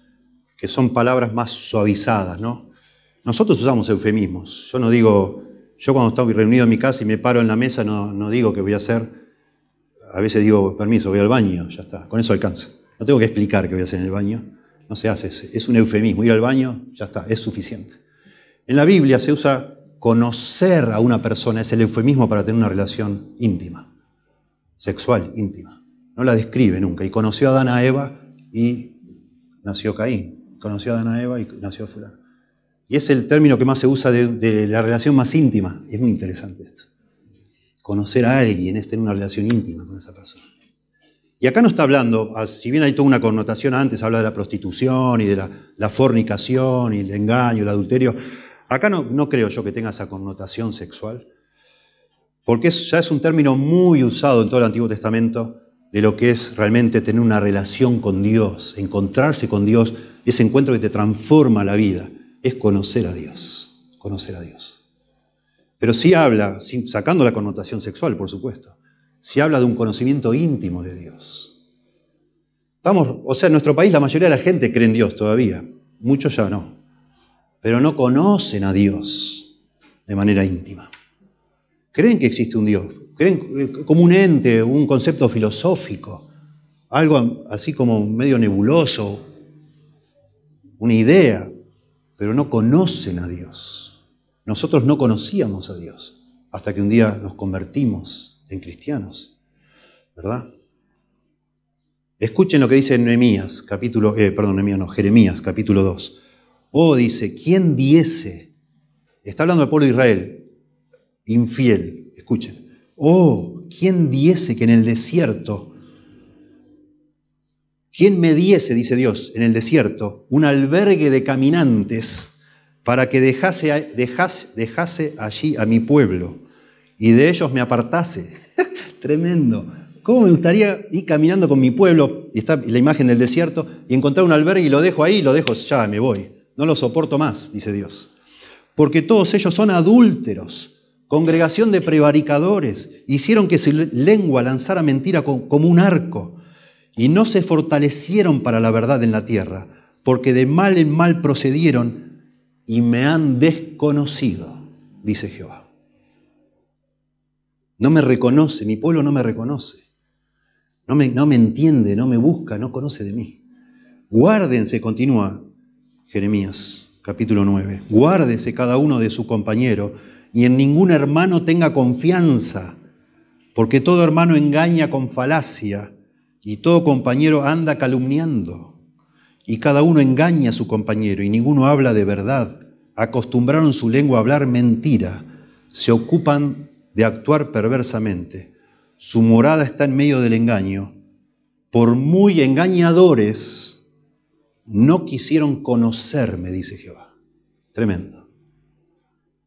que son palabras más suavizadas, ¿no? Nosotros usamos eufemismos. Yo no digo, yo cuando estoy reunido en mi casa y me paro en la mesa, no, no digo que voy a hacer, a veces digo, permiso, voy al baño, ya está, con eso alcanza. No tengo que explicar qué voy a hacer en el baño, no se hace, es un eufemismo, ir al baño, ya está, es suficiente. En la Biblia se usa conocer a una persona es el eufemismo para tener una relación íntima, sexual íntima. No la describe nunca. Y conoció a Adán a Eva y nació Caín. Conoció a Adán a Eva y nació fulano. Y es el término que más se usa de, la relación más íntima. Es muy interesante esto. Conocer a alguien es tener una relación íntima con esa persona. Y acá no está hablando, ah, si bien hay toda una connotación antes, habla de la prostitución y de la, la fornicación y el engaño, el adulterio, Acá no, creo yo que tenga esa connotación sexual, porque ya es un término muy usado en todo el Antiguo Testamento de lo que es realmente tener una relación con Dios, encontrarse con Dios, ese encuentro que te transforma la vida, es conocer a Dios, conocer a Dios. Pero sí habla, sacando la connotación sexual, por supuesto, sí habla de un conocimiento íntimo de Dios. Vamos, o sea, en nuestro país la mayoría de la gente cree en Dios todavía, muchos ya no pero no conocen a Dios de manera íntima. Creen que existe un Dios, creen eh, como un ente, un concepto filosófico, algo así como medio nebuloso, una idea, pero no conocen a Dios. Nosotros no conocíamos a Dios hasta que un día nos convertimos en cristianos, ¿verdad? Escuchen lo que dice Nehemías, capítulo, eh, perdón, Jeremías, capítulo 2. Oh, dice, ¿quién diese? Está hablando del pueblo de Israel, infiel, escuchen. Oh, ¿quién diese que en el desierto, quién me diese, dice Dios, en el desierto, un albergue de caminantes para que dejase, dejase, dejase allí a mi pueblo y de ellos me apartase. Tremendo. ¿Cómo me gustaría ir caminando con mi pueblo, y está la imagen del desierto, y encontrar un albergue y lo dejo ahí, lo dejo, ya me voy. No lo soporto más, dice Dios. Porque todos ellos son adúlteros, congregación de prevaricadores, hicieron que su lengua lanzara mentira como un arco, y no se fortalecieron para la verdad en la tierra, porque de mal en mal procedieron y me han desconocido, dice Jehová. No me reconoce, mi pueblo no me reconoce, no me, no me entiende, no me busca, no conoce de mí. Guárdense, continúa Jeremías capítulo 9, guárdese cada uno de su compañero ni en ningún hermano tenga confianza, porque todo hermano engaña con falacia y todo compañero anda calumniando, y cada uno engaña a su compañero y ninguno habla de verdad. Acostumbraron su lengua a hablar mentira, se ocupan de actuar perversamente. Su morada está en medio del engaño. Por muy engañadores, no quisieron conocerme, dice Jehová. Tremendo.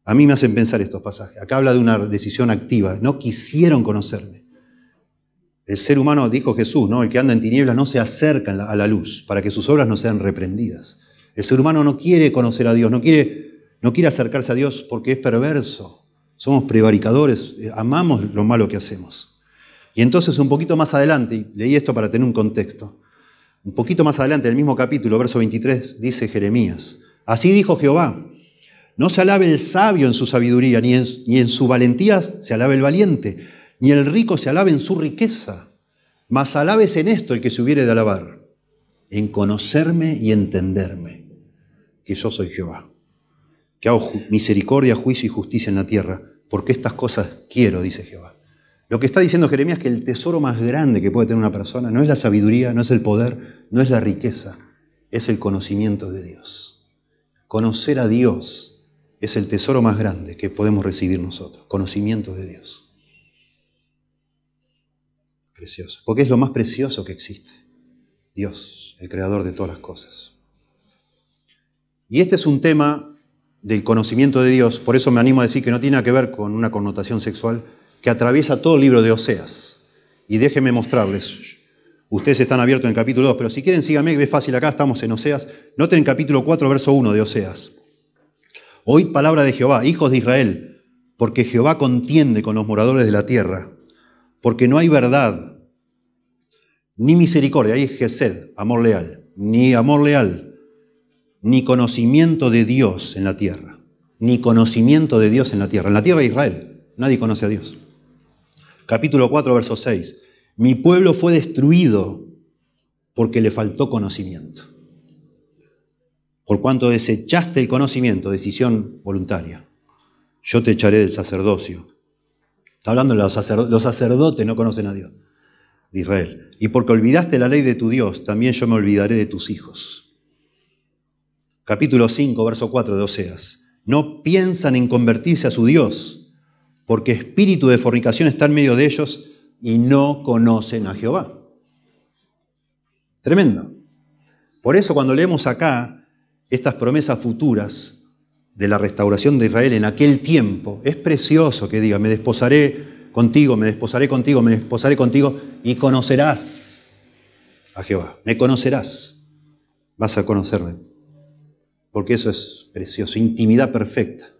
A mí me hacen pensar estos pasajes. Acá habla de una decisión activa. No quisieron conocerme. El ser humano, dijo Jesús, ¿no? el que anda en tinieblas no se acerca a la luz para que sus obras no sean reprendidas. El ser humano no quiere conocer a Dios, no quiere, no quiere acercarse a Dios porque es perverso. Somos prevaricadores, eh, amamos lo malo que hacemos. Y entonces un poquito más adelante, leí esto para tener un contexto, un poquito más adelante, en el mismo capítulo, verso 23, dice Jeremías, así dijo Jehová, no se alabe el sabio en su sabiduría, ni en, su valentía se alabe el valiente, ni el rico se alabe en su riqueza, mas alabes en esto el que se hubiere de alabar, en conocerme y entenderme, que yo soy Jehová, que hago misericordia, juicio y justicia en la tierra, porque estas cosas quiero, dice Jehová. Lo que está diciendo Jeremías es que el tesoro más grande que puede tener una persona no es la sabiduría, no es el poder, no es la riqueza, es el conocimiento de Dios. Conocer a Dios es el tesoro más grande que podemos recibir nosotros, conocimiento de Dios. Precioso, porque es lo más precioso que existe. Dios, el creador de todas las cosas. Y este es un tema del conocimiento de Dios, por eso me animo a decir que no tiene que ver con una connotación sexual, que atraviesa todo el libro de Oseas. Y déjenme mostrarles. Ustedes están abiertos en el capítulo 2, pero si quieren síganme, que es fácil acá, estamos en Oseas. Noten el capítulo 4, verso 1 de Oseas. Oíd palabra de Jehová, hijos de Israel, porque Jehová contiende con los moradores de la tierra, porque no hay verdad, ni misericordia, ahí es Gesed, amor leal, ni amor leal, ni conocimiento de Dios en la tierra, ni conocimiento de Dios en la tierra. En la tierra de Israel, nadie conoce a Dios. Capítulo 4, verso 6. Mi pueblo fue destruido porque le faltó conocimiento por cuanto desechaste el conocimiento, decisión voluntaria, yo te echaré del sacerdocio. Está hablando de los sacerdotes, los sacerdotes no conocen a Dios, de Israel. Y porque olvidaste la ley de tu Dios, también yo me olvidaré de tus hijos. Capítulo 5, verso 4 de Oseas. No piensan en convertirse a su Dios, porque espíritu de fornicación está en medio de ellos y no conocen a Jehová. Tremendo. Por eso cuando leemos acá, estas promesas futuras de la restauración de Israel en aquel tiempo, es precioso que diga, me desposaré contigo, me desposaré contigo, me desposaré contigo y conocerás a Jehová, me conocerás, vas a conocerme, porque eso es precioso, intimidad perfecta.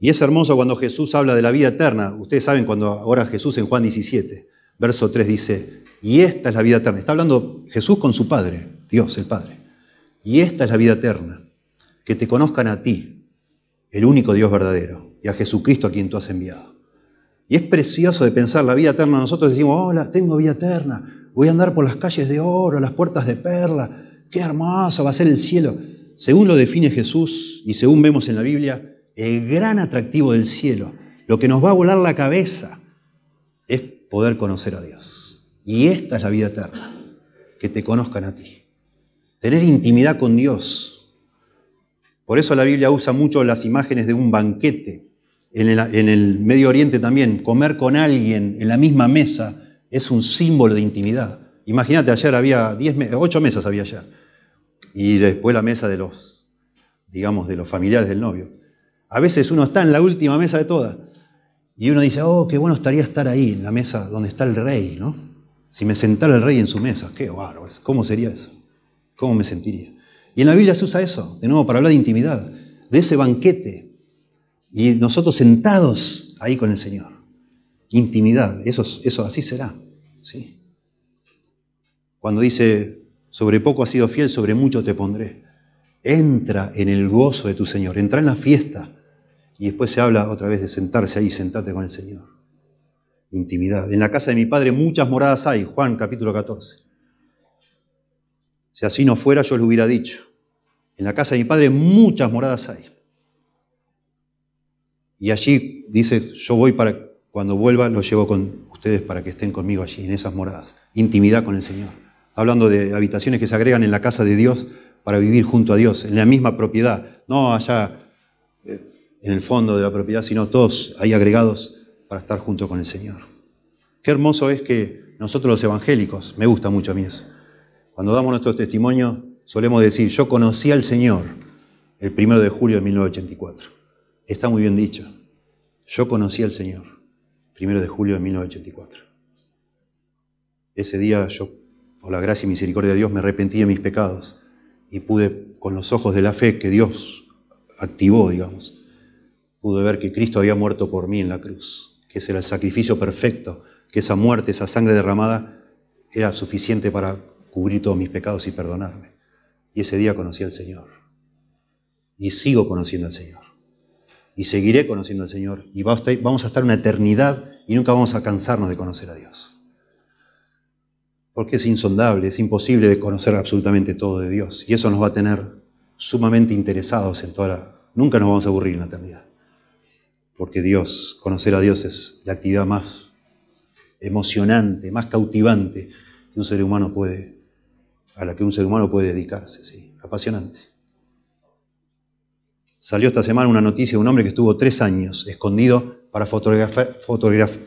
Y es hermoso cuando Jesús habla de la vida eterna. Ustedes saben cuando ahora Jesús en Juan 17, verso 3 dice, y esta es la vida eterna. Está hablando Jesús con su Padre, Dios el Padre. Y esta es la vida eterna, que te conozcan a ti, el único Dios verdadero, y a Jesucristo a quien tú has enviado. Y es precioso de pensar la vida eterna. Nosotros decimos, hola, tengo vida eterna, voy a andar por las calles de oro, las puertas de perla, qué hermoso va a ser el cielo. Según lo define Jesús y según vemos en la Biblia, el gran atractivo del cielo, lo que nos va a volar la cabeza, es poder conocer a Dios. Y esta es la vida eterna, que te conozcan a ti tener intimidad con Dios. Por eso la Biblia usa mucho las imágenes de un banquete. En el, Medio Oriente también, comer con alguien en la misma mesa es un símbolo de intimidad. Imagínate, ayer había diez, ocho mesas había ayer. Y después la mesa de los, digamos, de los familiares del novio. A veces uno está en la última mesa de todas. Y uno dice, oh, qué bueno estaría estar ahí, en la mesa donde está el rey, ¿no? Si me sentara el rey en su mesa, qué bárbaro, ¿cómo sería eso? ¿Cómo me sentiría? Y en la Biblia se usa eso, de nuevo, para hablar de intimidad, de ese banquete. Y nosotros sentados ahí con el Señor. Intimidad, eso, eso así será. ¿sí? Cuando dice, sobre poco has sido fiel, sobre mucho te pondré. Entra en el gozo de tu Señor, entra en la fiesta y después se habla otra vez de sentarse ahí, sentarte con el Señor. Intimidad. En la casa de mi padre muchas moradas hay, Juan capítulo 14. Si así no fuera, yo lo hubiera dicho. En la casa de mi padre muchas moradas hay. Y allí dice, yo voy para, cuando vuelva, lo llevo con ustedes para que estén conmigo allí, en esas moradas. Intimidad con el Señor. Hablando de habitaciones que se agregan en la casa de Dios para vivir junto a Dios, en la misma propiedad. No allá en el fondo de la propiedad, sino todos ahí agregados para estar junto con el Señor. Qué hermoso es que nosotros los evangélicos, me gusta mucho a mí eso, cuando damos nuestro testimonio solemos decir, yo conocí al Señor el primero de julio de 1984. Está muy bien dicho. Yo conocí al Señor primero de julio de 1984. Ese día yo, por la gracia y misericordia de Dios, me arrepentí de mis pecados y pude, con los ojos de la fe que Dios activó, digamos, pude ver que Cristo había muerto por mí en la cruz, que ese era el sacrificio perfecto, que esa muerte, esa sangre derramada, era suficiente para cubrir todos mis pecados y perdonarme. Y ese día conocí al Señor. Y sigo conociendo al Señor. Y seguiré conociendo al Señor. Y vamos a estar una eternidad y nunca vamos a cansarnos de conocer a Dios. Porque es insondable, es imposible de conocer absolutamente todo de Dios. Y eso nos va a tener sumamente interesados en toda la... Nunca nos vamos a aburrir en la eternidad porque Dios, conocer a Dios es la actividad más emocionante, más cautivante que un ser humano puede, a la que un ser humano puede dedicarse, sí, apasionante. Salió esta semana una noticia de un hombre que estuvo tres años escondido para fotografiar,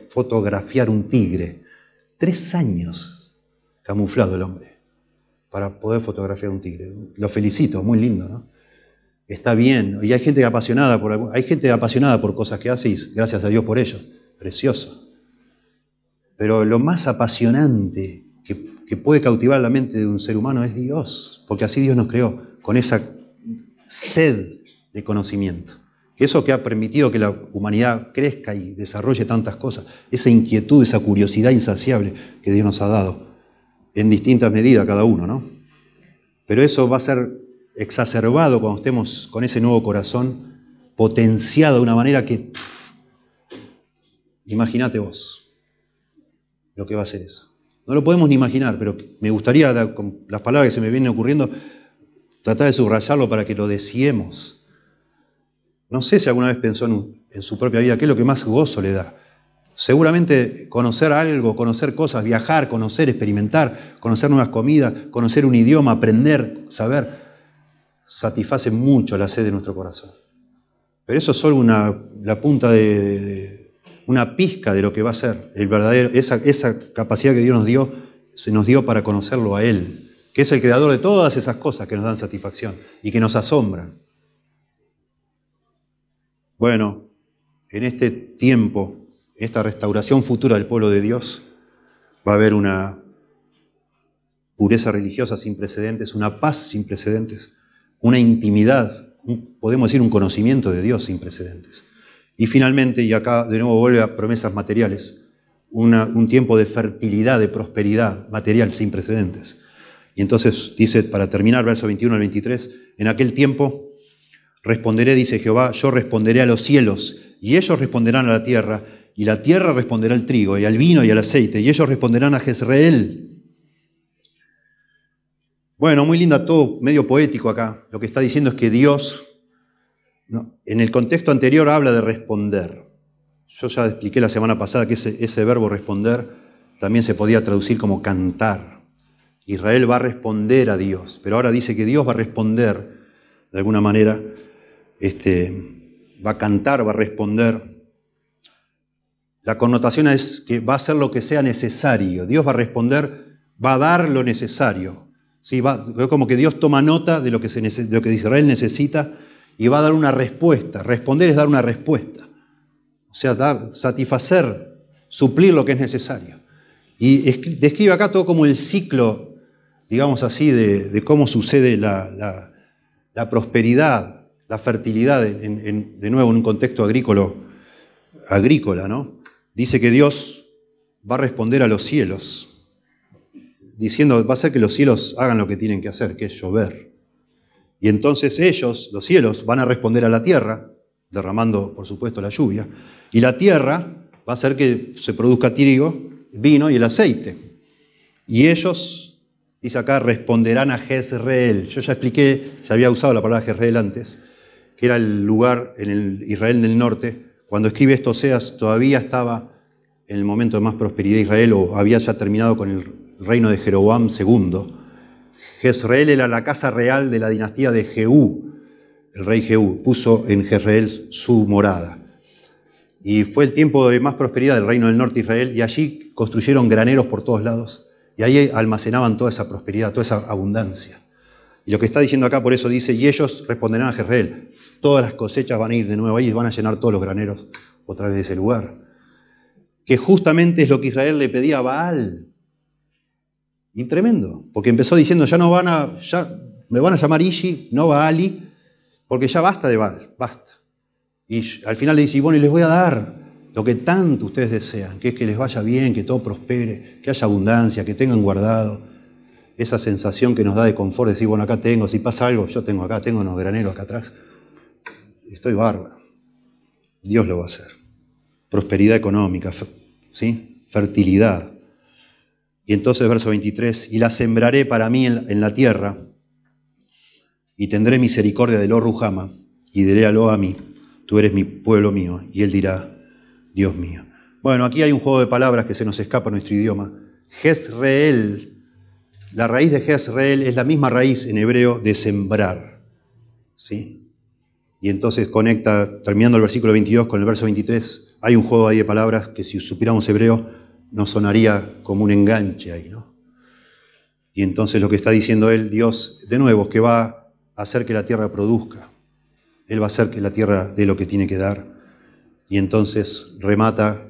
fotografiar un tigre. Tres años camuflado el hombre para poder fotografiar un tigre. Lo felicito, muy lindo, ¿no? Está bien. Y hay gente apasionada por, hay gente apasionada por cosas que hace gracias a Dios por ellos. Precioso. Pero lo más apasionante que, que puede cautivar la mente de un ser humano es Dios, porque así Dios nos creó, con esa sed de conocimiento. Que eso que ha permitido que la humanidad crezca y desarrolle tantas cosas, esa inquietud, esa curiosidad insaciable que Dios nos ha dado, en distintas medidas cada uno, ¿no? Pero eso va a ser exacerbado cuando estemos con ese nuevo corazón, potenciado de una manera que, imagínate vos lo que va a ser eso. No lo podemos ni imaginar, pero me gustaría, con las palabras que se me vienen ocurriendo, tratar de subrayarlo para que lo deseemos. No sé si alguna vez pensó en, en su propia vida qué es lo que más gozo le da. Seguramente conocer algo, conocer cosas, viajar, conocer, experimentar, conocer nuevas comidas, conocer un idioma, aprender, saber, satisface mucho la sed de nuestro corazón. Pero eso es solo una, la punta de, una pizca de lo que va a ser el verdadero, esa, esa capacidad que Dios nos dio, se nos dio para conocerlo a Él, que es el creador de todas esas cosas que nos dan satisfacción y que nos asombran. Bueno, en este tiempo, esta restauración futura del pueblo de Dios, va a haber una pureza religiosa sin precedentes, una paz sin precedentes, una intimidad, podemos decir un conocimiento de Dios sin precedentes. Y finalmente, y acá de nuevo vuelve a promesas materiales, un tiempo de fertilidad, de prosperidad material sin precedentes. Y entonces dice, para terminar, verso 21 al 23, en aquel tiempo responderé, dice Jehová, yo responderé a los cielos, y ellos responderán a la tierra, y la tierra responderá al trigo, y al vino y al aceite, y ellos responderán a Jezreel, bueno, muy linda, todo medio poético acá. Lo que está diciendo es que Dios, en el contexto anterior habla de responder. Yo ya expliqué la semana pasada que ese, ese verbo responder también se podía traducir como cantar. Israel va a responder a Dios, pero ahora dice que Dios va a responder de alguna manera, este, va a cantar, va a responder. La connotación es que va a hacer lo que sea necesario. Dios va a responder, va a dar lo necesario. Sí, va, como que Dios toma nota de lo, que que Israel necesita y va a dar una respuesta. Responder es dar una respuesta. o sea, dar, satisfacer, suplir lo que es necesario. Y describe acá todo como el ciclo, digamos así, de, cómo sucede la, prosperidad, la fertilidad, de nuevo en un contexto agrícola, agrícola, ¿no? Dice que Dios va a responder a los cielos, diciendo, va a hacer que los cielos hagan lo que tienen que hacer, que es llover. Y entonces ellos, los cielos, van a responder a la tierra, derramando, por supuesto, la lluvia, y la tierra va a hacer que se produzca trigo vino y el aceite. Y ellos, dice acá, responderán a Jezreel. Yo ya expliqué, se había usado la palabra Jezreel antes, que era el lugar en el Israel del norte. Cuando escribe esto Oseas, todavía estaba en el momento de más prosperidad de Israel o había ya terminado con el reino de Jeroboam II. Jezreel era la casa real de la dinastía de Jehú. El rey Jehú puso en Jezreel su morada. Y fue el tiempo de más prosperidad del reino del norte de Israel y allí construyeron graneros por todos lados y ahí almacenaban toda esa prosperidad, toda esa abundancia. Y lo que está diciendo acá por eso dice, y ellos responderán a Jezreel, todas las cosechas van a ir de nuevo ahí y van a llenar todos los graneros otra vez de ese lugar. Que justamente es lo que Israel le pedía a Baal. Y tremendo, porque empezó diciendo, ya no van a, ya me van a llamar Ishi, no Baali, porque ya basta de Baal, basta. Y al final le dice, y bueno, y les voy a dar lo que tanto ustedes desean, que es que les vaya bien, que todo prospere, que haya abundancia, que tengan guardado. Esa sensación que nos da de confort, de decir, bueno, acá tengo, si pasa algo, yo tengo acá, tengo unos graneros acá atrás. Estoy bárbaro. Dios lo va a hacer. Prosperidad económica, ¿sí? fertilidad. Y entonces, verso 23, y la sembraré para mí en la tierra, y tendré misericordia de lo Rujama, y diré a lo a mí tú eres mi pueblo mío, y él dirá, Dios mío. Bueno, aquí hay un juego de palabras que se nos escapa a nuestro idioma. Jezreel, la raíz de Jezreel es la misma raíz en hebreo de sembrar. ¿Sí? Y entonces conecta, terminando el versículo 22 con el verso 23, hay un juego ahí de palabras que si supiéramos hebreo nos sonaría como un enganche ahí, ¿no? Y entonces lo que está diciendo él, Dios, de nuevo, que va a hacer que la tierra produzca. Él va a hacer que la tierra dé lo que tiene que dar. Y entonces remata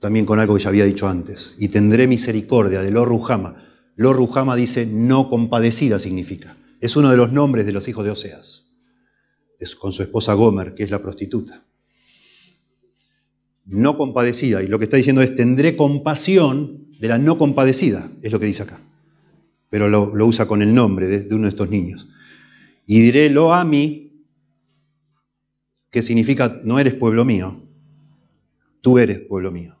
también con algo que ya había dicho antes. Y tendré misericordia de Lo Rujama. Rujama dice no compadecida significa. Es uno de los nombres de los hijos de Oseas. Es con su esposa Gomer, que es la prostituta. No compadecida. Y lo que está diciendo es tendré compasión de la no compadecida. Es lo que dice acá. Pero lo, usa con el nombre de, uno de estos niños. Y diré lo a mí que significa no eres pueblo mío, tú eres pueblo mío.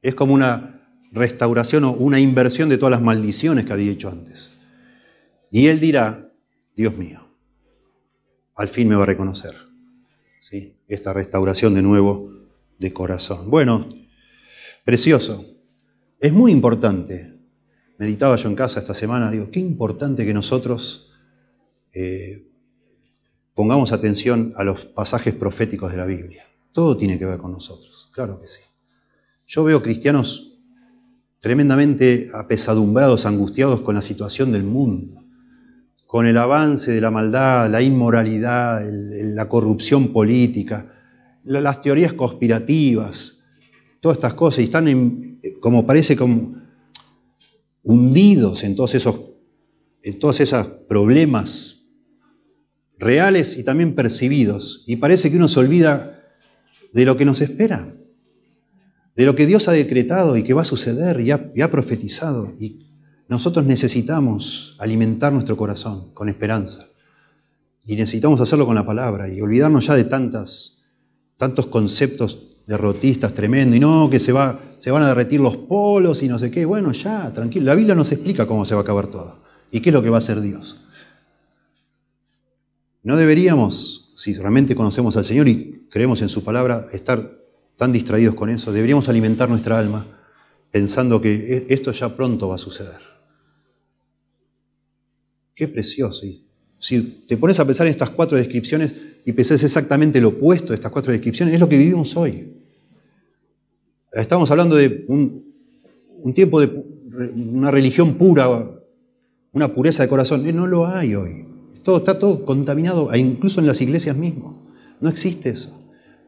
Es como una restauración o una inversión de todas las maldiciones que había hecho antes. Y él dirá, Dios mío, al fin me va a reconocer. ¿Sí? Esta restauración de nuevo de corazón. Bueno, precioso. Es muy importante. Meditaba yo en casa esta semana, digo, qué importante que nosotros eh, pongamos atención a los pasajes proféticos de la Biblia. Todo tiene que ver con nosotros, claro que sí. Yo veo cristianos tremendamente apesadumbrados, angustiados con la situación del mundo, con el avance de la maldad, la inmoralidad, la corrupción política, las teorías conspirativas, todas estas cosas, y están como parece como hundidos en todos esos, en todos esos problemas reales y también percibidos. Y parece que uno se olvida de lo que nos espera, de lo que Dios ha decretado y que va a suceder y ha, profetizado. Y nosotros necesitamos alimentar nuestro corazón con esperanza. Y necesitamos hacerlo con la palabra y olvidarnos ya de tantas, tantos conceptos derrotistas tremendos. Y no, que se, va, se van a derretir los polos y no sé qué. Bueno, ya, tranquilo. La Biblia nos explica cómo se va a acabar todo. ¿Y qué es lo que va a hacer Dios? No deberíamos, si realmente conocemos al Señor y creemos en su palabra, estar tan distraídos con eso. Deberíamos alimentar nuestra alma pensando que e-, esto ya pronto va a suceder. Qué precioso. si te pones a pensar en estas cuatro descripciones y pensás exactamente lo opuesto de estas cuatro descripciones, es lo que vivimos hoy. Estamos hablando de un, tiempo de una religión pura, una pureza de corazón. No lo hay hoy está todo contaminado, e incluso en las iglesias mismas. No existe eso.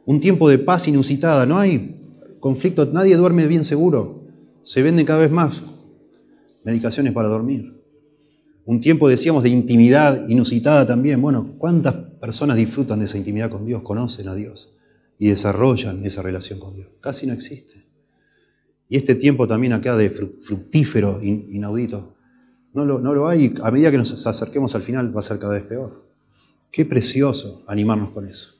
Un tiempo de paz inusitada, no hay conflicto, nadie duerme bien seguro. Se venden cada vez más medicaciones para dormir. Un tiempo, decíamos, de intimidad inusitada también. Bueno, ¿cuántas personas disfrutan de esa intimidad con Dios, conocen a Dios y desarrollan esa relación con Dios? Casi no existe. Y este tiempo también acá de fructífero, inaudito, no lo, no lo hay. A medida que nos acerquemos al final va a ser cada vez peor. Qué precioso animarnos con eso.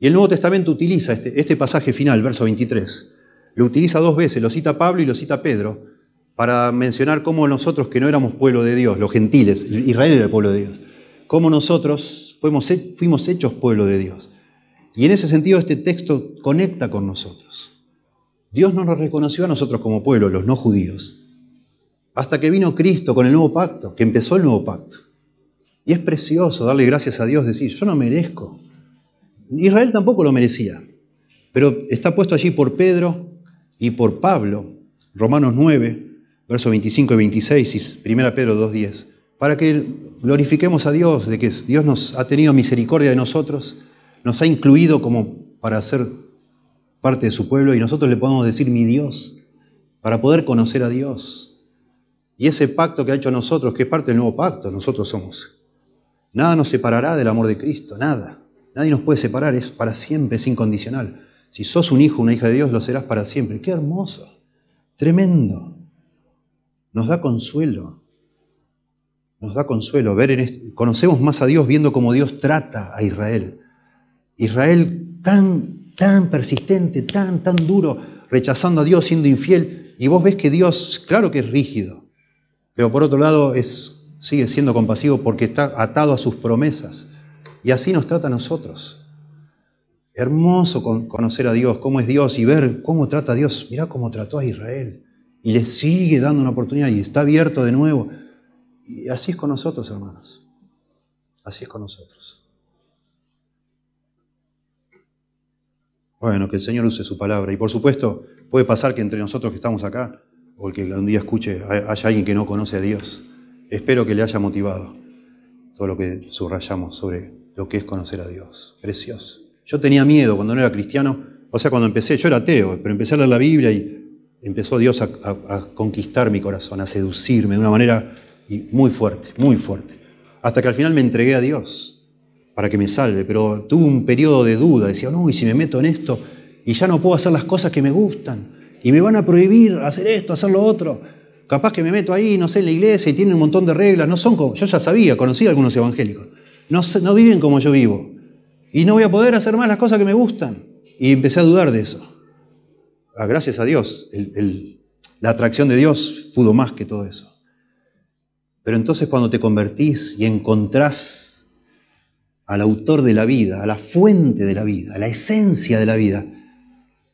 Y el Nuevo Testamento utiliza este, este pasaje final, verso 23. Lo utiliza dos veces, lo cita Pablo y lo cita Pedro, para mencionar cómo nosotros, que no éramos pueblo de Dios, los gentiles, Israel era el pueblo de Dios, cómo nosotros fuimos, fuimos hechos pueblo de Dios. Y en ese sentido este texto conecta con nosotros. Dios no nos reconoció a nosotros como pueblo, los no judíos, hasta que vino Cristo con el nuevo pacto, que empezó el nuevo pacto. Y es precioso darle gracias a Dios, decir, yo no merezco. Israel tampoco lo merecía, pero está puesto allí por Pedro y por Pablo, Romanos 9, versos 25 y 26 y 1 Pedro 2.10, para que glorifiquemos a Dios, de que Dios nos ha tenido misericordia de nosotros, nos ha incluido como para ser parte de su pueblo y nosotros le podemos decir mi Dios, para poder conocer a Dios. Y ese pacto que ha hecho nosotros, que es parte del nuevo pacto, nosotros somos. Nada nos separará del amor de Cristo, nada. Nadie nos puede separar, es para siempre, es incondicional. Si sos un hijo, una hija de Dios, lo serás para siempre. Qué hermoso, tremendo. Nos da consuelo. Nos da consuelo ver en conocemos más a Dios viendo cómo Dios trata a Israel. Israel tan tan persistente, tan tan duro, rechazando a Dios, siendo infiel, y vos ves que Dios, claro que es rígido, pero por otro lado es sigue siendo compasivo porque está atado a sus promesas. Y así nos trata a nosotros. Hermoso conocer a Dios, cómo es Dios y ver cómo trata a Dios. Mirá cómo trató a Israel. Y le sigue dando una oportunidad y está abierto de nuevo. Y así es con nosotros, hermanos. Así es con nosotros. Bueno, que el Señor use su palabra. Y por supuesto, puede pasar que entre nosotros que estamos acá, o que un día escuche, haya alguien que no conoce a Dios. Espero que le haya motivado todo lo que subrayamos sobre lo que es conocer a Dios. Precioso. Yo tenía miedo cuando no era cristiano, o sea, cuando empecé, yo era ateo, pero empecé a leer la Biblia y empezó Dios a, conquistar mi corazón, a seducirme de una manera muy fuerte, muy fuerte. Hasta que al final me entregué a Dios para que me salve, pero tuve un periodo de duda, decía, no, y si me meto en esto y ya no puedo hacer las cosas que me gustan, y me van a prohibir hacer esto, hacer lo otro. Capaz que me meto ahí, no sé, en la iglesia y tienen un montón de reglas, no son como, yo ya sabía, conocí a algunos evangélicos, no, no viven como yo vivo. Y no voy a poder hacer más las cosas que me gustan. Y empecé a dudar de eso. Ah, gracias a Dios, la atracción de Dios pudo más que todo eso. Pero entonces cuando te convertís y encontrás al autor de la vida, a la fuente de la vida, a la esencia de la vida,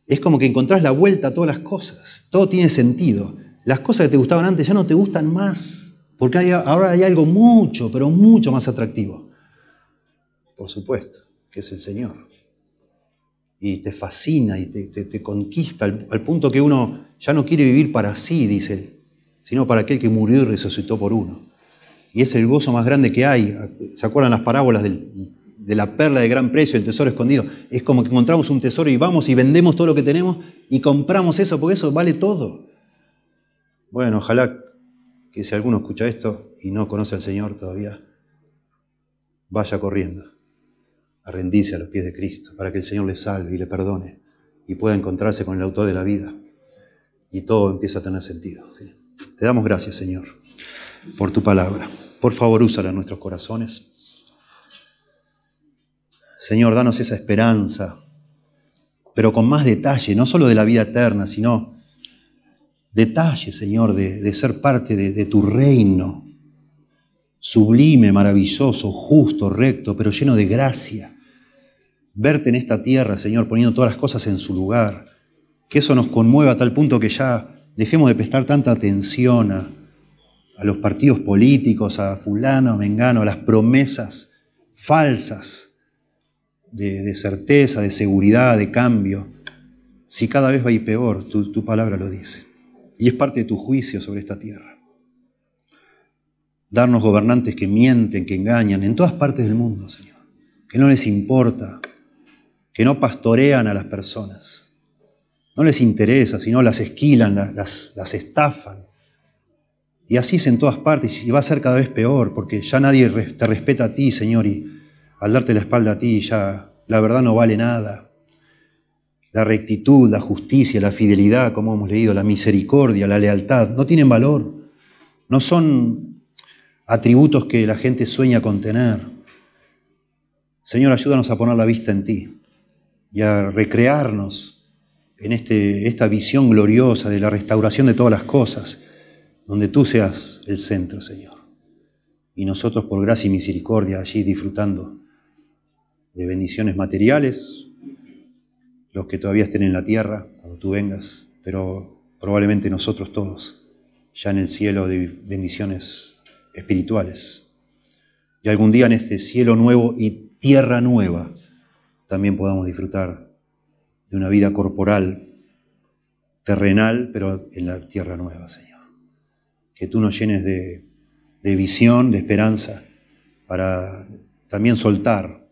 es como que encontrás la vuelta a todas las cosas. Todo tiene sentido. Las cosas que te gustaban antes ya no te gustan más, porque ahora hay algo mucho, pero mucho más atractivo por supuesto, que es el Señor. Y te fascina y te, conquista al, punto que uno ya no quiere vivir para sí, dice, sino para aquel que murió y resucitó por uno. Y es el gozo más grande que hay. ¿Se acuerdan las parábolas de la perla de gran precio, el tesoro escondido? Es como que encontramos un tesoro y vamos y vendemos todo lo que tenemos y compramos eso, porque eso vale todo. Bueno, ojalá que si alguno escucha esto y no conoce al Señor todavía, vaya corriendo a rendirse a los pies de Cristo, para que el Señor le salve y le perdone y pueda encontrarse con el autor de la vida. Y todo empieza a tener sentido. Te damos gracias, Señor, por tu palabra. Por favor, úsala en nuestros corazones. Señor, danos esa esperanza, pero con más detalle, no solo de la vida eterna, sino detalle, Señor, de, ser parte de tu reino, sublime, maravilloso, justo, recto, pero lleno de gracia. Verte en esta tierra, Señor, poniendo todas las cosas en su lugar. Que eso nos conmueva a tal punto que ya dejemos de prestar tanta atención a, los partidos políticos, a fulano, mengano, a las promesas falsas de, certeza, de seguridad, de cambio. Si cada vez va ir peor, tu palabra lo dice. Y es parte de tu juicio sobre esta tierra darnos gobernantes que mienten, que engañan en todas partes del mundo, Señor, que no les importa que no pastorean a las personas. No les interesa, sino las esquilan, las, estafan. Y así es en todas partes y va a ser cada vez peor, porque ya nadie te respeta a ti, Señor, y al darte la espalda a ti ya la verdad no vale nada. La rectitud, la justicia, la fidelidad, como hemos leído, la misericordia, la lealtad, no tienen valor. No son atributos que la gente sueña con tener. Señor, ayúdanos a poner la vista en ti y a recrearnos en este, esta visión gloriosa de la restauración de todas las cosas, donde tú seas el centro, Señor. Y nosotros, por gracia y misericordia, allí disfrutando de bendiciones materiales, los que todavía estén en la tierra, cuando tú vengas, pero probablemente nosotros todos ya en el cielo de bendiciones espirituales. Y algún día en este cielo nuevo y tierra nueva también podamos disfrutar de una vida corporal, terrenal, pero en la tierra nueva, Señor. Que tú nos llenes de, de visión, de esperanza, para también soltar,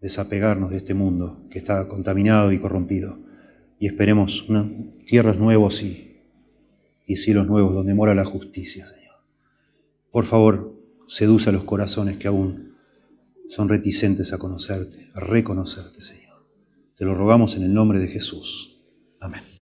desapegarnos de este mundo que está contaminado y corrompido. Y esperemos tierras nuevos y y cielos nuevos donde mora la justicia, Señor. Por favor, seduce a los corazones que aún son reticentes a conocerte, a reconocerte, Señor. Te lo rogamos en el nombre de Jesús. Amén.